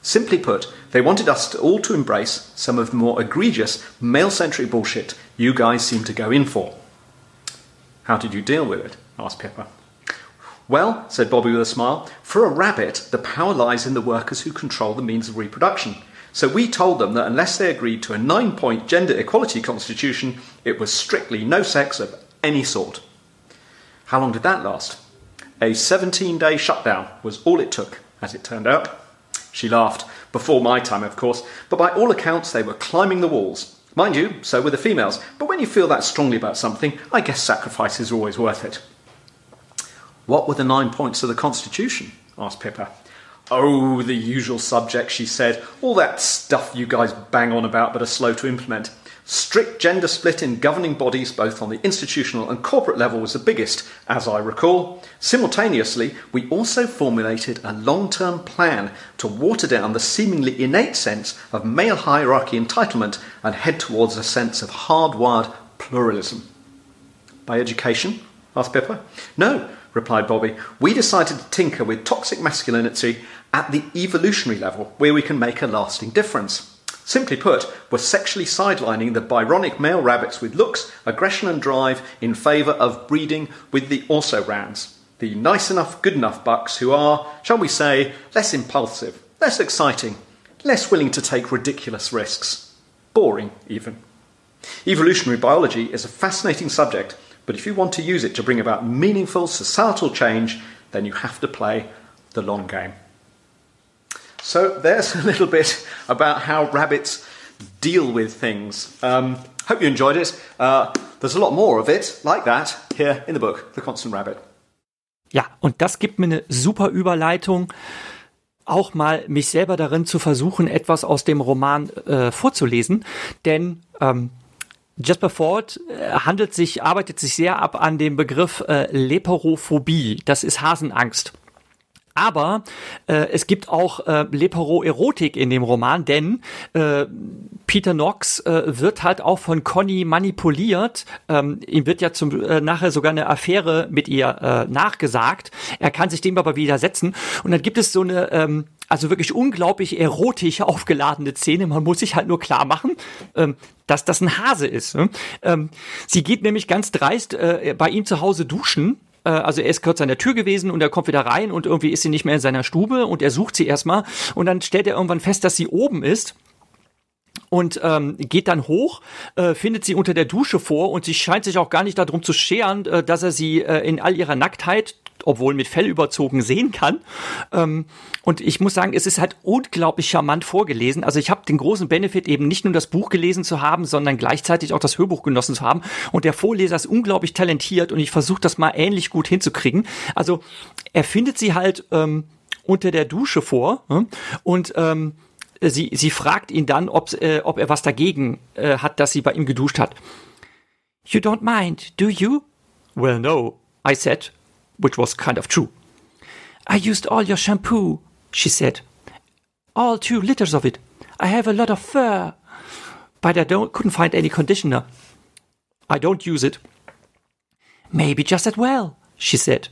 Simply put, they wanted us to all to embrace some of the more egregious male centric bullshit you guys seem to go in for. How did you deal with it? asked Pippa. Well, said Bobby with a smile, for a rabbit, the power lies in the workers who control the means of reproduction. So we told them that unless they agreed to a nine point gender equality constitution, it was strictly no sex of any sort. How long did that last? A 17 day shutdown was all it took, as it turned out. She laughed, before my time, of course, but by all accounts, they were climbing the walls. Mind you, so were the females, but when you feel that strongly about something, I guess sacrifice is always worth it. What were the nine points of the Constitution? asked Pippa. Oh, the usual subject, she said. All that stuff you guys bang on about but are slow to implement. Strict gender split in governing bodies, both on the institutional and corporate level, was the biggest, as I recall. Simultaneously, we also formulated a long term plan to water down the seemingly innate sense of male hierarchy entitlement and head towards a sense of hardwired pluralism. By education? asked Pippa. No, replied Bobby. We decided to tinker with toxic masculinity at the evolutionary level, where we can make a lasting difference. Simply put, we're sexually sidelining the Byronic male rabbits with looks, aggression, and drive in favour of breeding with the also rans, the nice enough, good enough bucks who are, shall we say, less impulsive, less exciting, less willing to take ridiculous risks. Boring, even. Evolutionary biology is a fascinating subject but if you want to use it to bring about meaningful societal change, then you have to play the long game. So there's a little bit about how rabbits deal with things. Um, hope you enjoyed it. Uh, there's a lot more of it like that here in the book, The Constant Rabbit. Ja, und das gibt mir eine super Überleitung, auch mal mich selber darin zu versuchen, etwas aus dem Roman äh, vorzulesen. Denn ähm, Jasper Ford äh, handelt sich, arbeitet sich sehr ab an dem Begriff äh, Leperophobie. Das ist Hasenangst. Aber äh, es gibt auch äh, Lepero-Erotik in dem Roman, denn äh, Peter Knox äh, wird halt auch von Conny manipuliert. Ähm, ihm wird ja zum äh, nachher sogar eine Affäre mit ihr äh, nachgesagt. Er kann sich dem aber widersetzen. Und dann gibt es so eine ähm, also wirklich unglaublich erotisch aufgeladene Szene. Man muss sich halt nur klar machen, ähm, dass das ein Hase ist. Ne? Ähm, sie geht nämlich ganz dreist äh, bei ihm zu Hause duschen äh, also er ist kurz an der Tür gewesen und er kommt wieder rein und irgendwie ist sie nicht mehr in seiner Stube und er sucht sie erstmal. Und dann stellt er irgendwann fest, dass sie oben ist und ähm, geht dann hoch, äh, findet sie unter der Dusche vor und sie scheint sich auch gar nicht darum zu scheren, äh, dass er sie äh, in all ihrer Nacktheit obwohl mit Fell überzogen sehen kann. Ähm, und ich muss sagen, es ist halt unglaublich charmant vorgelesen. Also ich habe den großen Benefit eben nicht nur das Buch gelesen zu haben, sondern gleichzeitig auch das Hörbuch genossen zu haben. Und der Vorleser ist unglaublich talentiert und ich versuche das mal ähnlich gut hinzukriegen. Also er findet sie halt ähm, unter der Dusche vor hm? und ähm, sie, sie fragt ihn dann, ob, äh, ob er was dagegen äh, hat, dass sie bei ihm geduscht hat. You don't mind, do you? Well, no, I said, which was kind of true. I used all your shampoo, she said. All two liters of it. I have a lot of fur. But I don't, couldn't find any conditioner. I don't use it. Maybe just as well, she said,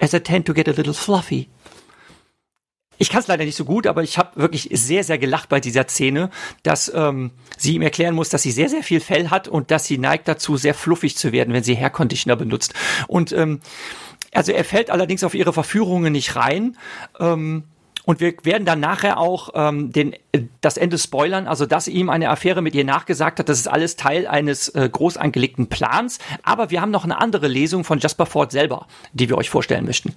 as I tend to get a little fluffy. Ich kann es leider nicht so gut, aber ich habe wirklich sehr, sehr gelacht bei dieser Szene, dass ähm, sie ihm erklären muss, dass sie sehr, sehr viel Fell hat und dass sie neigt dazu, sehr fluffig zu werden, wenn sie Hair Conditioner benutzt. Und ähm, also er fällt allerdings auf ihre Verführungen nicht rein. Ähm, und wir werden dann nachher auch ähm, den, das Ende spoilern, also dass ihm eine Affäre mit ihr nachgesagt hat, das ist alles Teil eines äh, groß angelegten Plans. Aber wir haben noch eine andere Lesung von Jasper Ford selber, die wir euch vorstellen möchten.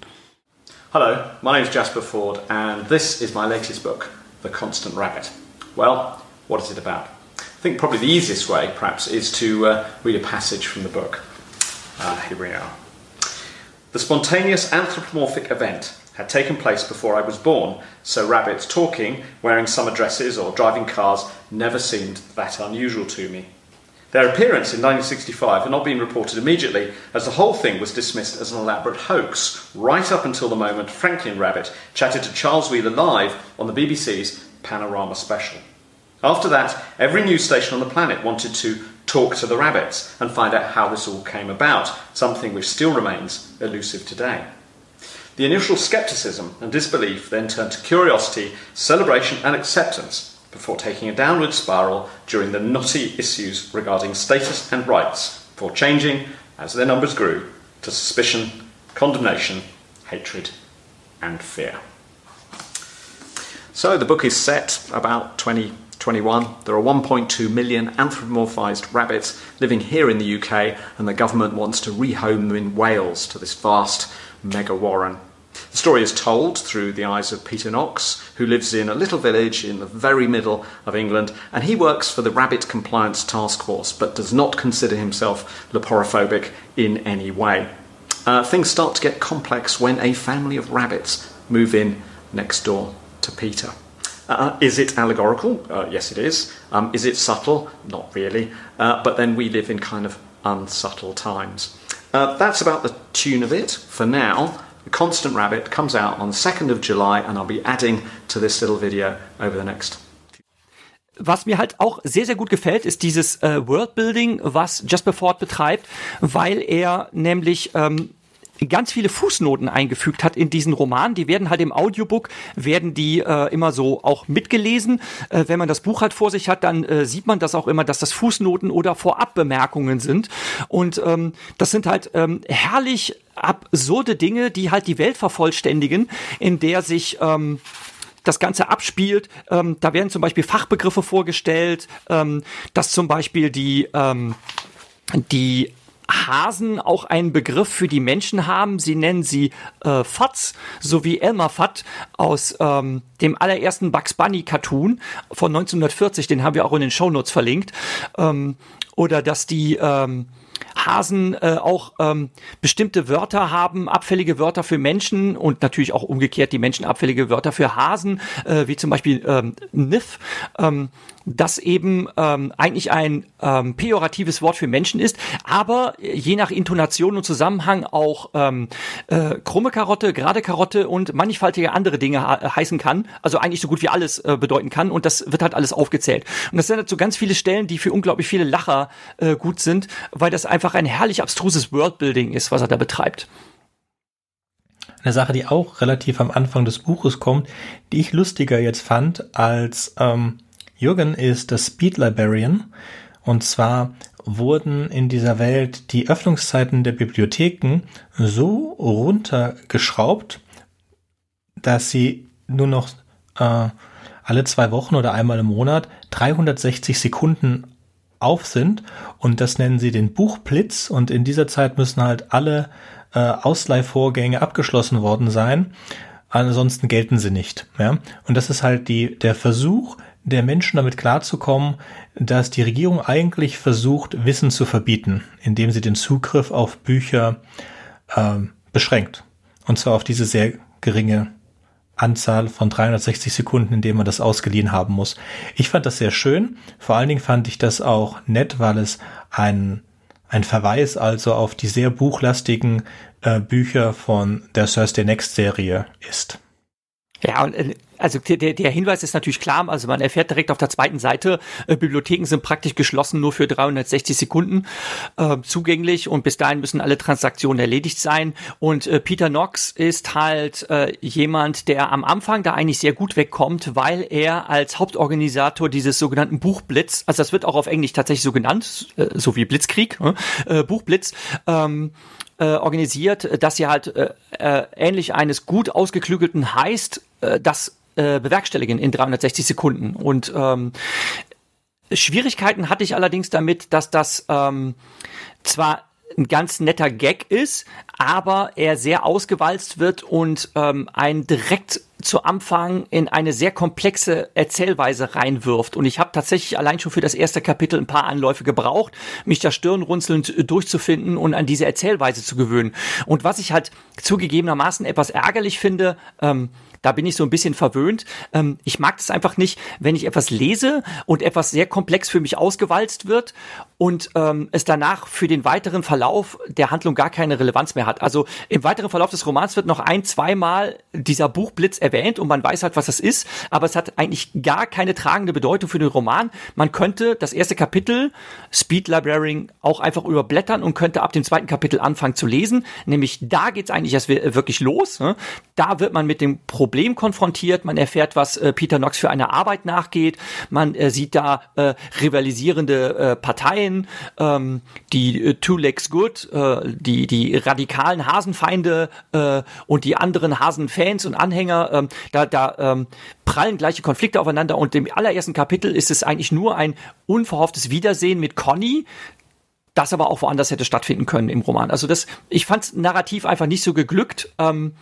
Hello, my name is Jasper Ford, and this is my latest book, The Constant Rabbit. Well, what is it about? I think probably the easiest way, perhaps, is to uh, read a passage from the book. Uh, here we are. The spontaneous anthropomorphic event had taken place before I was born, so rabbits talking, wearing summer dresses, or driving cars never seemed that unusual to me. Their appearance in 1965 had not been reported immediately, as the whole thing was dismissed as an elaborate hoax, right up until the moment Franklin Rabbit chatted to Charles Wheeler live on the BBC's Panorama special. After that, every news station on the planet wanted to talk to the rabbits and find out how this all came about, something which still remains elusive today. The initial scepticism and disbelief then turned to curiosity, celebration, and acceptance before taking a downward spiral during the knotty issues regarding status and rights, before changing, as their numbers grew, to suspicion, condemnation, hatred, and fear. So the book is set about 2021. There are 1.2 million anthropomorphised rabbits living here in the UK, and the government wants to rehome them in Wales to this vast mega warren the story is told through the eyes of Peter Knox, who lives in a little village in the very middle of England, and he works for the Rabbit Compliance Task Force, but does not consider himself leporophobic in any way. Uh, things start to get complex when a family of rabbits move in next door to Peter. Uh, is it allegorical? Uh, yes, it is. Um, is it subtle? Not really. Uh, but then we live in kind of unsubtle times. Uh, that's about the tune of it for now. The Constant Rabbit comes out on 2nd of July and I'll be adding to this little video over the next was mir halt auch sehr, sehr gut gefällt, ist dieses äh, Worldbuilding, was Jasper Ford betreibt, weil er nämlich ähm, ganz viele Fußnoten eingefügt hat in diesen Roman. Die werden halt im Audiobook, werden die äh, immer so auch mitgelesen. Äh, wenn man das Buch halt vor sich hat, dann äh, sieht man das auch immer, dass das Fußnoten oder Vorabbemerkungen sind. Und ähm, das sind halt ähm, herrlich absurde Dinge, die halt die Welt vervollständigen, in der sich ähm, das Ganze abspielt. Ähm, da werden zum Beispiel Fachbegriffe vorgestellt, ähm, dass zum Beispiel die ähm, die Hasen auch einen Begriff für die Menschen haben. Sie nennen sie äh, Fatz, so wie Elmer Fudd aus ähm, dem allerersten Bugs Bunny Cartoon von 1940, den haben wir auch in den Shownotes verlinkt. Ähm, oder dass die ähm, Hasen äh, auch ähm, bestimmte Wörter haben, abfällige Wörter für Menschen und natürlich auch umgekehrt die Menschen abfällige Wörter für Hasen, äh, wie zum Beispiel ähm, Niff. Ähm, das eben ähm, eigentlich ein ähm, pejoratives Wort für Menschen ist, aber je nach Intonation und Zusammenhang auch ähm, äh, krumme Karotte, gerade Karotte und mannigfaltige andere Dinge heißen kann, also eigentlich so gut wie alles äh, bedeuten kann und das wird halt alles aufgezählt. Und das sind halt so ganz viele Stellen, die für unglaublich viele Lacher äh, gut sind, weil das einfach ein herrlich abstruses Worldbuilding ist, was er da betreibt. Eine Sache, die auch relativ am Anfang des Buches kommt, die ich lustiger jetzt fand als ähm, Jürgen ist das Speed Librarian. Und zwar wurden in dieser Welt die Öffnungszeiten der Bibliotheken so runtergeschraubt, dass sie nur noch äh, alle zwei Wochen oder einmal im Monat 360 Sekunden auf sind und das nennen sie den Buchblitz und in dieser Zeit müssen halt alle äh, Ausleihvorgänge abgeschlossen worden sein, ansonsten gelten sie nicht. Ja? Und das ist halt die, der Versuch, der Menschen damit klarzukommen, dass die Regierung eigentlich versucht, Wissen zu verbieten, indem sie den Zugriff auf Bücher äh, beschränkt. Und zwar auf diese sehr geringe Anzahl von 360 Sekunden, in dem man das ausgeliehen haben muss. Ich fand das sehr schön. Vor allen Dingen fand ich das auch nett, weil es ein, ein Verweis also auf die sehr buchlastigen äh, Bücher von der Thursday Next Serie ist. Ja, und äh, also der, der Hinweis ist natürlich klar, also man erfährt direkt auf der zweiten Seite, äh, Bibliotheken sind praktisch geschlossen nur für 360 Sekunden äh, zugänglich und bis dahin müssen alle Transaktionen erledigt sein. Und äh, Peter Knox ist halt äh, jemand, der am Anfang da eigentlich sehr gut wegkommt, weil er als Hauptorganisator dieses sogenannten Buchblitz, also das wird auch auf Englisch tatsächlich so genannt, äh, so wie Blitzkrieg, äh, Buchblitz, ähm, äh, organisiert, dass sie halt äh, äh, ähnlich eines gut ausgeklügelten heißt, äh, das äh, bewerkstelligen in 360 Sekunden. Und ähm, Schwierigkeiten hatte ich allerdings damit, dass das ähm, zwar ein ganz netter Gag ist, aber er sehr ausgewalzt wird und ähm, einen direkt zu Anfang in eine sehr komplexe Erzählweise reinwirft. Und ich habe tatsächlich allein schon für das erste Kapitel ein paar Anläufe gebraucht, mich da stirnrunzelnd durchzufinden und an diese Erzählweise zu gewöhnen. Und was ich halt zugegebenermaßen etwas ärgerlich finde, ähm, da bin ich so ein bisschen verwöhnt. Ähm, ich mag das einfach nicht, wenn ich etwas lese und etwas sehr komplex für mich ausgewalzt wird und ähm, es danach für den weiteren Verlauf der Handlung gar keine Relevanz mehr hat. Also im weiteren Verlauf des Romans wird noch ein, zweimal dieser Buchblitz erwähnt und man weiß halt, was das ist, aber es hat eigentlich gar keine tragende Bedeutung für den Roman. Man könnte das erste Kapitel Speed Librarian auch einfach überblättern und könnte ab dem zweiten Kapitel anfangen zu lesen. Nämlich da geht's eigentlich erst wirklich los. Ne? Da wird man mit dem Problem konfrontiert. Man erfährt, was äh, Peter Knox für eine Arbeit nachgeht. Man äh, sieht da äh, rivalisierende äh, Parteien, ähm, die Two Legs Good, die die radikalen Hasenfeinde und die anderen Hasenfans und Anhänger. Ähm, da da ähm, prallen gleiche Konflikte aufeinander. Und im allerersten Kapitel ist es eigentlich nur ein unverhofftes Wiedersehen mit Conny, das aber auch woanders hätte stattfinden können im Roman. Also das, ich fand narrativ einfach nicht so geglückt. Ähm,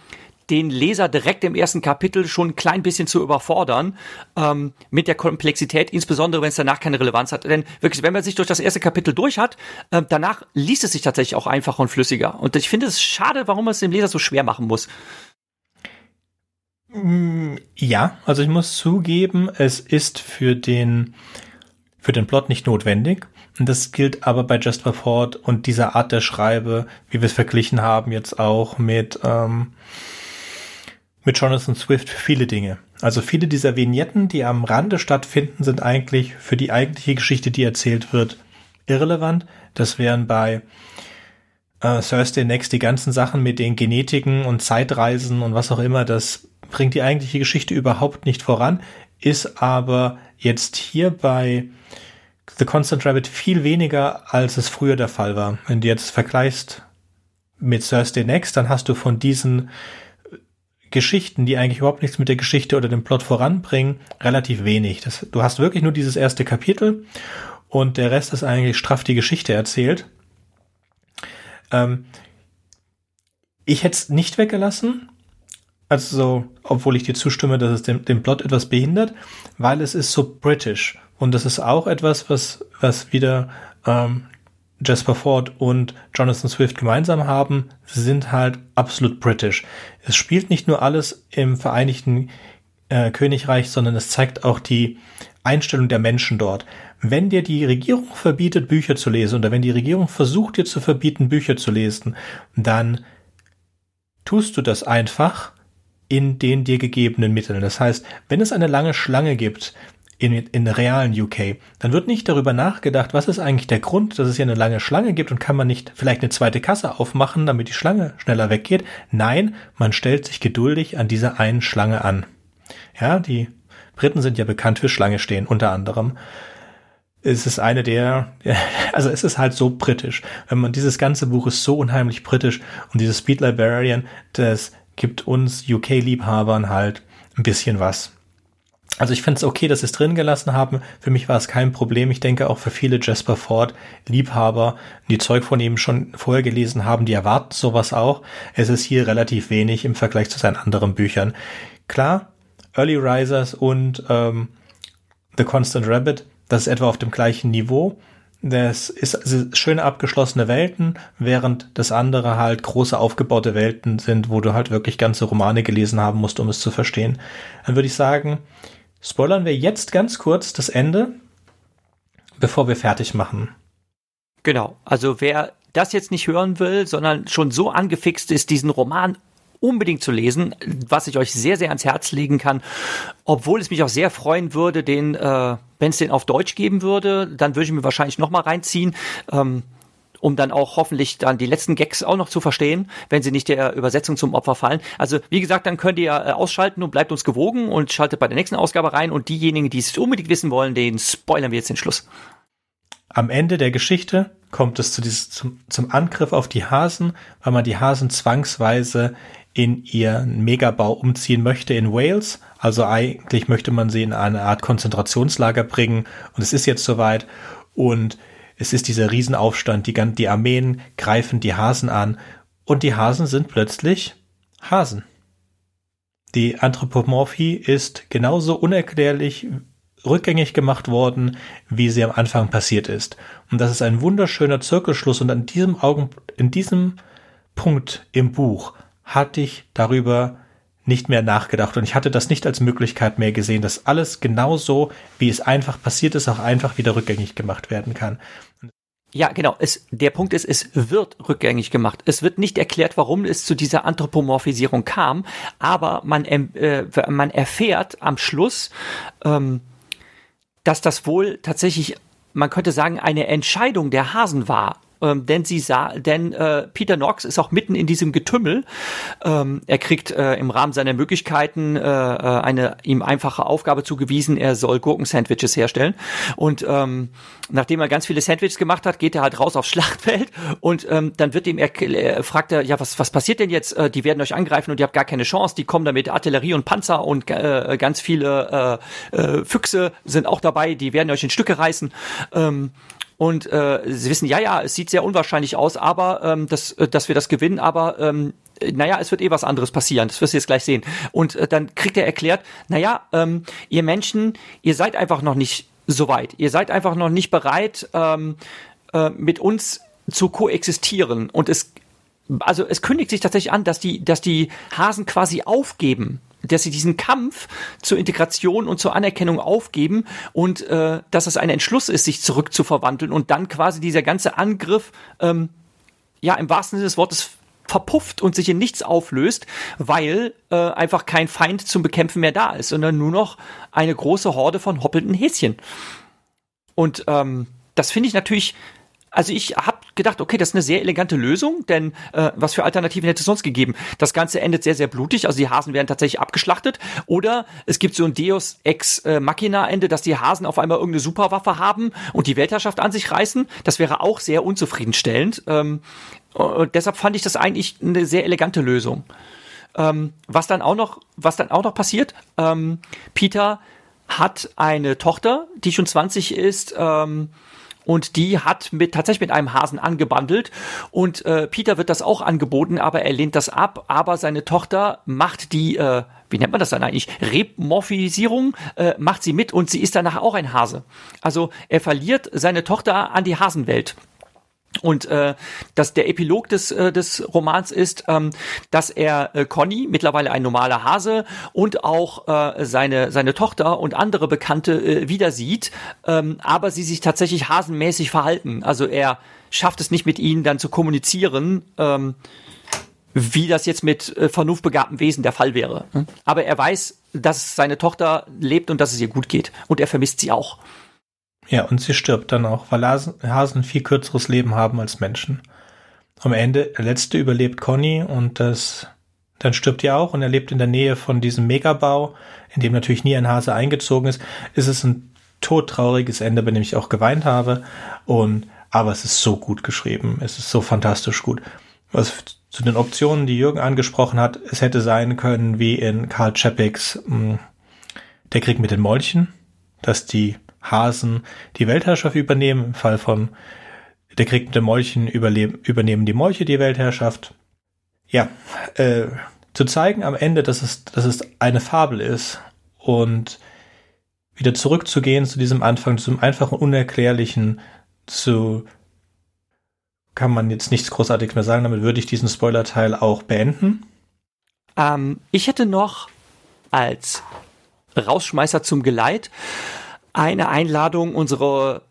den Leser direkt im ersten Kapitel schon ein klein bisschen zu überfordern ähm, mit der Komplexität, insbesondere wenn es danach keine Relevanz hat. Denn wirklich, wenn man sich durch das erste Kapitel durch hat, äh, danach liest es sich tatsächlich auch einfacher und flüssiger. Und ich finde es schade, warum man es dem Leser so schwer machen muss. Mm, ja, also ich muss zugeben, es ist für den für den Plot nicht notwendig. Und das gilt aber bei Just Report und dieser Art der Schreibe, wie wir es verglichen haben, jetzt auch mit ähm, mit Jonathan Swift viele Dinge. Also viele dieser Vignetten, die am Rande stattfinden, sind eigentlich für die eigentliche Geschichte, die erzählt wird, irrelevant. Das wären bei äh, Thursday Next die ganzen Sachen mit den Genetiken und Zeitreisen und was auch immer. Das bringt die eigentliche Geschichte überhaupt nicht voran, ist aber jetzt hier bei The Constant Rabbit viel weniger, als es früher der Fall war. Wenn du jetzt vergleichst mit Thursday Next, dann hast du von diesen Geschichten, die eigentlich überhaupt nichts mit der Geschichte oder dem Plot voranbringen, relativ wenig. Das, du hast wirklich nur dieses erste Kapitel und der Rest ist eigentlich straff die Geschichte erzählt. Ähm, ich hätte es nicht weggelassen, also obwohl ich dir zustimme, dass es den, den Plot etwas behindert, weil es ist so british und das ist auch etwas, was was wieder ähm, Jasper Ford und Jonathan Swift gemeinsam haben, sind halt absolut britisch. Es spielt nicht nur alles im Vereinigten äh, Königreich, sondern es zeigt auch die Einstellung der Menschen dort. Wenn dir die Regierung verbietet, Bücher zu lesen, oder wenn die Regierung versucht, dir zu verbieten, Bücher zu lesen, dann tust du das einfach in den dir gegebenen Mitteln. Das heißt, wenn es eine lange Schlange gibt in, in realen UK, dann wird nicht darüber nachgedacht, was ist eigentlich der Grund, dass es hier eine lange Schlange gibt und kann man nicht vielleicht eine zweite Kasse aufmachen, damit die Schlange schneller weggeht. Nein, man stellt sich geduldig an dieser einen Schlange an. Ja, die Briten sind ja bekannt für Schlange stehen, unter anderem. Es ist eine der, also es ist halt so britisch. Wenn man dieses ganze Buch ist so unheimlich britisch und dieses Speed Librarian, das gibt uns UK-Liebhabern halt ein bisschen was. Also ich finde es okay, dass sie es drin gelassen haben. Für mich war es kein Problem. Ich denke auch für viele Jasper Ford Liebhaber, die Zeug von ihm schon vorher gelesen haben, die erwarten sowas auch. Es ist hier relativ wenig im Vergleich zu seinen anderen Büchern. Klar, Early Risers und ähm, The Constant Rabbit, das ist etwa auf dem gleichen Niveau. Das ist also schöne abgeschlossene Welten, während das andere halt große aufgebaute Welten sind, wo du halt wirklich ganze Romane gelesen haben musst, um es zu verstehen. Dann würde ich sagen, spoilern wir jetzt ganz kurz das Ende, bevor wir fertig machen. Genau, also wer das jetzt nicht hören will, sondern schon so angefixt ist, diesen Roman unbedingt zu lesen, was ich euch sehr, sehr ans Herz legen kann. Obwohl es mich auch sehr freuen würde, den, äh, wenn es den auf Deutsch geben würde, dann würde ich mir wahrscheinlich noch mal reinziehen. Ähm, um dann auch hoffentlich dann die letzten Gags auch noch zu verstehen, wenn sie nicht der Übersetzung zum Opfer fallen. Also wie gesagt, dann könnt ihr äh, ausschalten und bleibt uns gewogen und schaltet bei der nächsten Ausgabe rein und diejenigen, die es unbedingt wissen wollen, den spoilern wir jetzt den Schluss. Am Ende der Geschichte kommt es zu dieses, zum, zum Angriff auf die Hasen, weil man die Hasen zwangsweise in ihren Megabau umziehen möchte in Wales. Also eigentlich möchte man sie in eine Art Konzentrationslager bringen und es ist jetzt soweit und es ist dieser Riesenaufstand, die, die Armeen greifen die Hasen an und die Hasen sind plötzlich Hasen. Die Anthropomorphie ist genauso unerklärlich rückgängig gemacht worden, wie sie am Anfang passiert ist. Und das ist ein wunderschöner Zirkelschluss und an diesem Augen, in diesem Punkt im Buch hatte ich darüber nicht mehr nachgedacht und ich hatte das nicht als Möglichkeit mehr gesehen, dass alles genauso, wie es einfach passiert ist, auch einfach wieder rückgängig gemacht werden kann. Ja, genau. Es, der Punkt ist, es wird rückgängig gemacht. Es wird nicht erklärt, warum es zu dieser Anthropomorphisierung kam, aber man, äh, man erfährt am Schluss, ähm, dass das wohl tatsächlich, man könnte sagen, eine Entscheidung der Hasen war ähm, denn sie sah, denn äh, Peter Knox ist auch mitten in diesem Getümmel. Ähm, er kriegt äh, im Rahmen seiner Möglichkeiten äh, äh, eine ihm einfache Aufgabe zugewiesen. Er soll Gurkensandwiches herstellen und ähm, nachdem er ganz viele Sandwiches gemacht hat, geht er halt raus aufs Schlachtfeld und ähm, dann wird ihm er, er fragt er, ja was was passiert denn jetzt? Äh, die werden euch angreifen und ihr habt gar keine Chance. Die kommen da mit Artillerie und Panzer und äh, ganz viele äh, äh, Füchse sind auch dabei. Die werden euch in Stücke reißen. Ähm, und äh, sie wissen, ja, ja, es sieht sehr unwahrscheinlich aus, aber ähm, dass, äh, dass wir das gewinnen, aber ähm, naja, es wird eh was anderes passieren, das wirst du jetzt gleich sehen. Und äh, dann kriegt er erklärt, naja, ähm, ihr Menschen, ihr seid einfach noch nicht so weit. Ihr seid einfach noch nicht bereit, ähm, äh, mit uns zu koexistieren. Und es, also es kündigt sich tatsächlich an, dass die, dass die Hasen quasi aufgeben dass sie diesen Kampf zur Integration und zur Anerkennung aufgeben und äh, dass es ein Entschluss ist, sich zurückzuverwandeln und dann quasi dieser ganze Angriff ähm, ja im wahrsten Sinne des Wortes verpufft und sich in nichts auflöst, weil äh, einfach kein Feind zum Bekämpfen mehr da ist, sondern nur noch eine große Horde von hoppelnden Häschen. Und ähm, das finde ich natürlich also ich habe gedacht, okay, das ist eine sehr elegante Lösung, denn äh, was für Alternativen hätte es sonst gegeben? Das Ganze endet sehr, sehr blutig, also die Hasen werden tatsächlich abgeschlachtet oder es gibt so ein Deus Ex äh, Machina Ende, dass die Hasen auf einmal irgendeine Superwaffe haben und die Weltherrschaft an sich reißen. Das wäre auch sehr unzufriedenstellend. Ähm, und deshalb fand ich das eigentlich eine sehr elegante Lösung. Ähm, was dann auch noch, was dann auch noch passiert, ähm, Peter hat eine Tochter, die schon 20 ist, ähm, und die hat mit tatsächlich mit einem Hasen angebandelt und äh, Peter wird das auch angeboten, aber er lehnt das ab. Aber seine Tochter macht die, äh, wie nennt man das dann eigentlich, Remorphisierung, äh, macht sie mit und sie ist danach auch ein Hase. Also er verliert seine Tochter an die Hasenwelt. Und äh, dass der Epilog des, äh, des Romans ist, ähm, dass er äh, Conny, mittlerweile ein normaler Hase, und auch äh, seine, seine Tochter und andere Bekannte äh, wieder sieht, ähm, aber sie sich tatsächlich hasenmäßig verhalten. Also er schafft es nicht mit ihnen dann zu kommunizieren, ähm, wie das jetzt mit äh, vernunftbegabten Wesen der Fall wäre. Aber er weiß, dass seine Tochter lebt und dass es ihr gut geht. Und er vermisst sie auch. Ja, und sie stirbt dann auch, weil Hasen, Hasen viel kürzeres Leben haben als Menschen. Am Ende, der letzte überlebt Conny und das, dann stirbt er auch und er lebt in der Nähe von diesem Megabau, in dem natürlich nie ein Hase eingezogen ist. Ist es ein todtrauriges Ende, bei dem ich auch geweint habe. Und, aber es ist so gut geschrieben. Es ist so fantastisch gut. Was zu den Optionen, die Jürgen angesprochen hat, es hätte sein können, wie in Karl Chappicks hm, Der Krieg mit den Molchen, dass die Hasen die Weltherrschaft übernehmen. Im Fall von Der Krieg mit den Molchen übernehmen die Molche die Weltherrschaft. Ja, äh, zu zeigen am Ende, dass es, dass es eine Fabel ist und wieder zurückzugehen zu diesem Anfang, zu diesem einfachen, unerklärlichen, zu kann man jetzt nichts Großartiges mehr sagen. Damit würde ich diesen Spoiler-Teil auch beenden. Ähm, ich hätte noch als Rausschmeißer zum Geleit eine Einladung, unsere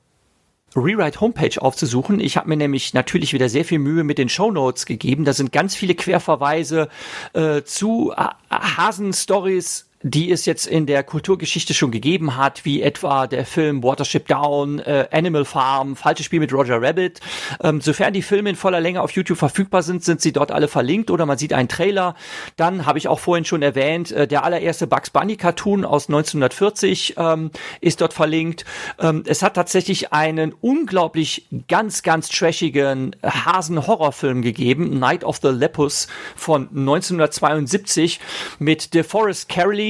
Rewrite Homepage aufzusuchen. Ich habe mir nämlich natürlich wieder sehr viel Mühe mit den Show Notes gegeben. Da sind ganz viele Querverweise äh, zu Hasen-Stories die es jetzt in der Kulturgeschichte schon gegeben hat, wie etwa der Film Watership Down, äh, Animal Farm, Falsches Spiel mit Roger Rabbit. Ähm, sofern die Filme in voller Länge auf YouTube verfügbar sind, sind sie dort alle verlinkt oder man sieht einen Trailer. Dann habe ich auch vorhin schon erwähnt, äh, der allererste Bugs Bunny Cartoon aus 1940 ähm, ist dort verlinkt. Ähm, es hat tatsächlich einen unglaublich ganz, ganz trashigen Hasen-Horrorfilm gegeben, Night of the Lepus von 1972 mit DeForest Carey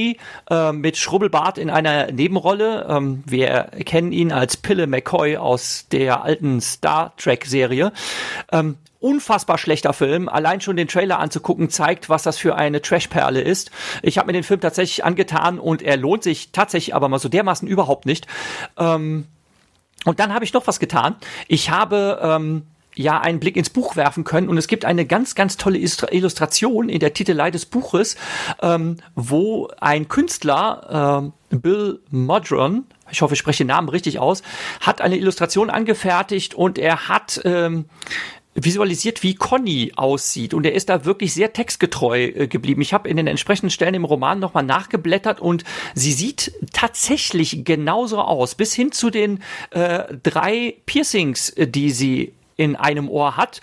äh, mit Schrubbelbart in einer Nebenrolle. Ähm, wir kennen ihn als Pille McCoy aus der alten Star Trek-Serie. Ähm, unfassbar schlechter Film. Allein schon den Trailer anzugucken zeigt, was das für eine Trashperle ist. Ich habe mir den Film tatsächlich angetan und er lohnt sich tatsächlich aber mal so dermaßen überhaupt nicht. Ähm, und dann habe ich noch was getan. Ich habe ähm, ja einen Blick ins Buch werfen können. Und es gibt eine ganz, ganz tolle Illustration in der Titelei des Buches, ähm, wo ein Künstler, äh, Bill Modron, ich hoffe, ich spreche den Namen richtig aus, hat eine Illustration angefertigt und er hat ähm, visualisiert, wie Conny aussieht. Und er ist da wirklich sehr textgetreu äh, geblieben. Ich habe in den entsprechenden Stellen im Roman nochmal nachgeblättert und sie sieht tatsächlich genauso aus. Bis hin zu den äh, drei Piercings, äh, die sie in einem Ohr hat.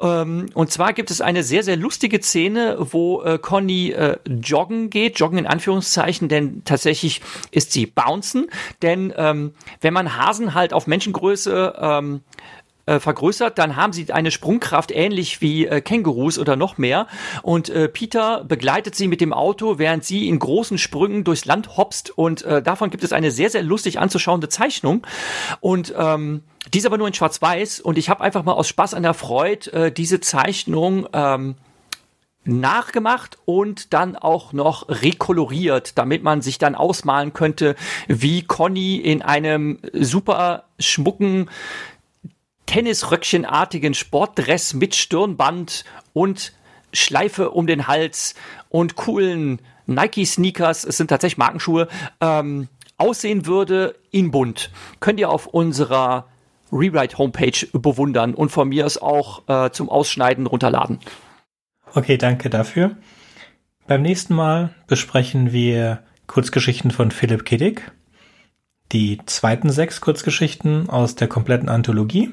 Ähm, und zwar gibt es eine sehr, sehr lustige Szene, wo äh, Conny äh, joggen geht, joggen in Anführungszeichen, denn tatsächlich ist sie bouncen. Denn ähm, wenn man Hasen halt auf Menschengröße ähm, äh, vergrößert, dann haben sie eine Sprungkraft ähnlich wie äh, Kängurus oder noch mehr. Und äh, Peter begleitet sie mit dem Auto, während sie in großen Sprüngen durchs Land hopst. Und äh, davon gibt es eine sehr, sehr lustig anzuschauende Zeichnung. Und ähm, die ist aber nur in Schwarz-Weiß und ich habe einfach mal aus Spaß an der Freude äh, diese Zeichnung ähm, nachgemacht und dann auch noch rekoloriert, damit man sich dann ausmalen könnte, wie Conny in einem super schmucken Tennisröckchenartigen Sportdress mit Stirnband und Schleife um den Hals und coolen Nike-Sneakers, es sind tatsächlich Markenschuhe, ähm, aussehen würde in bunt. Könnt ihr auf unserer Rewrite-Homepage bewundern und von mir aus auch äh, zum Ausschneiden runterladen. Okay, danke dafür. Beim nächsten Mal besprechen wir Kurzgeschichten von Philipp Kiddick, die zweiten sechs Kurzgeschichten aus der kompletten Anthologie.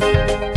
Thank you.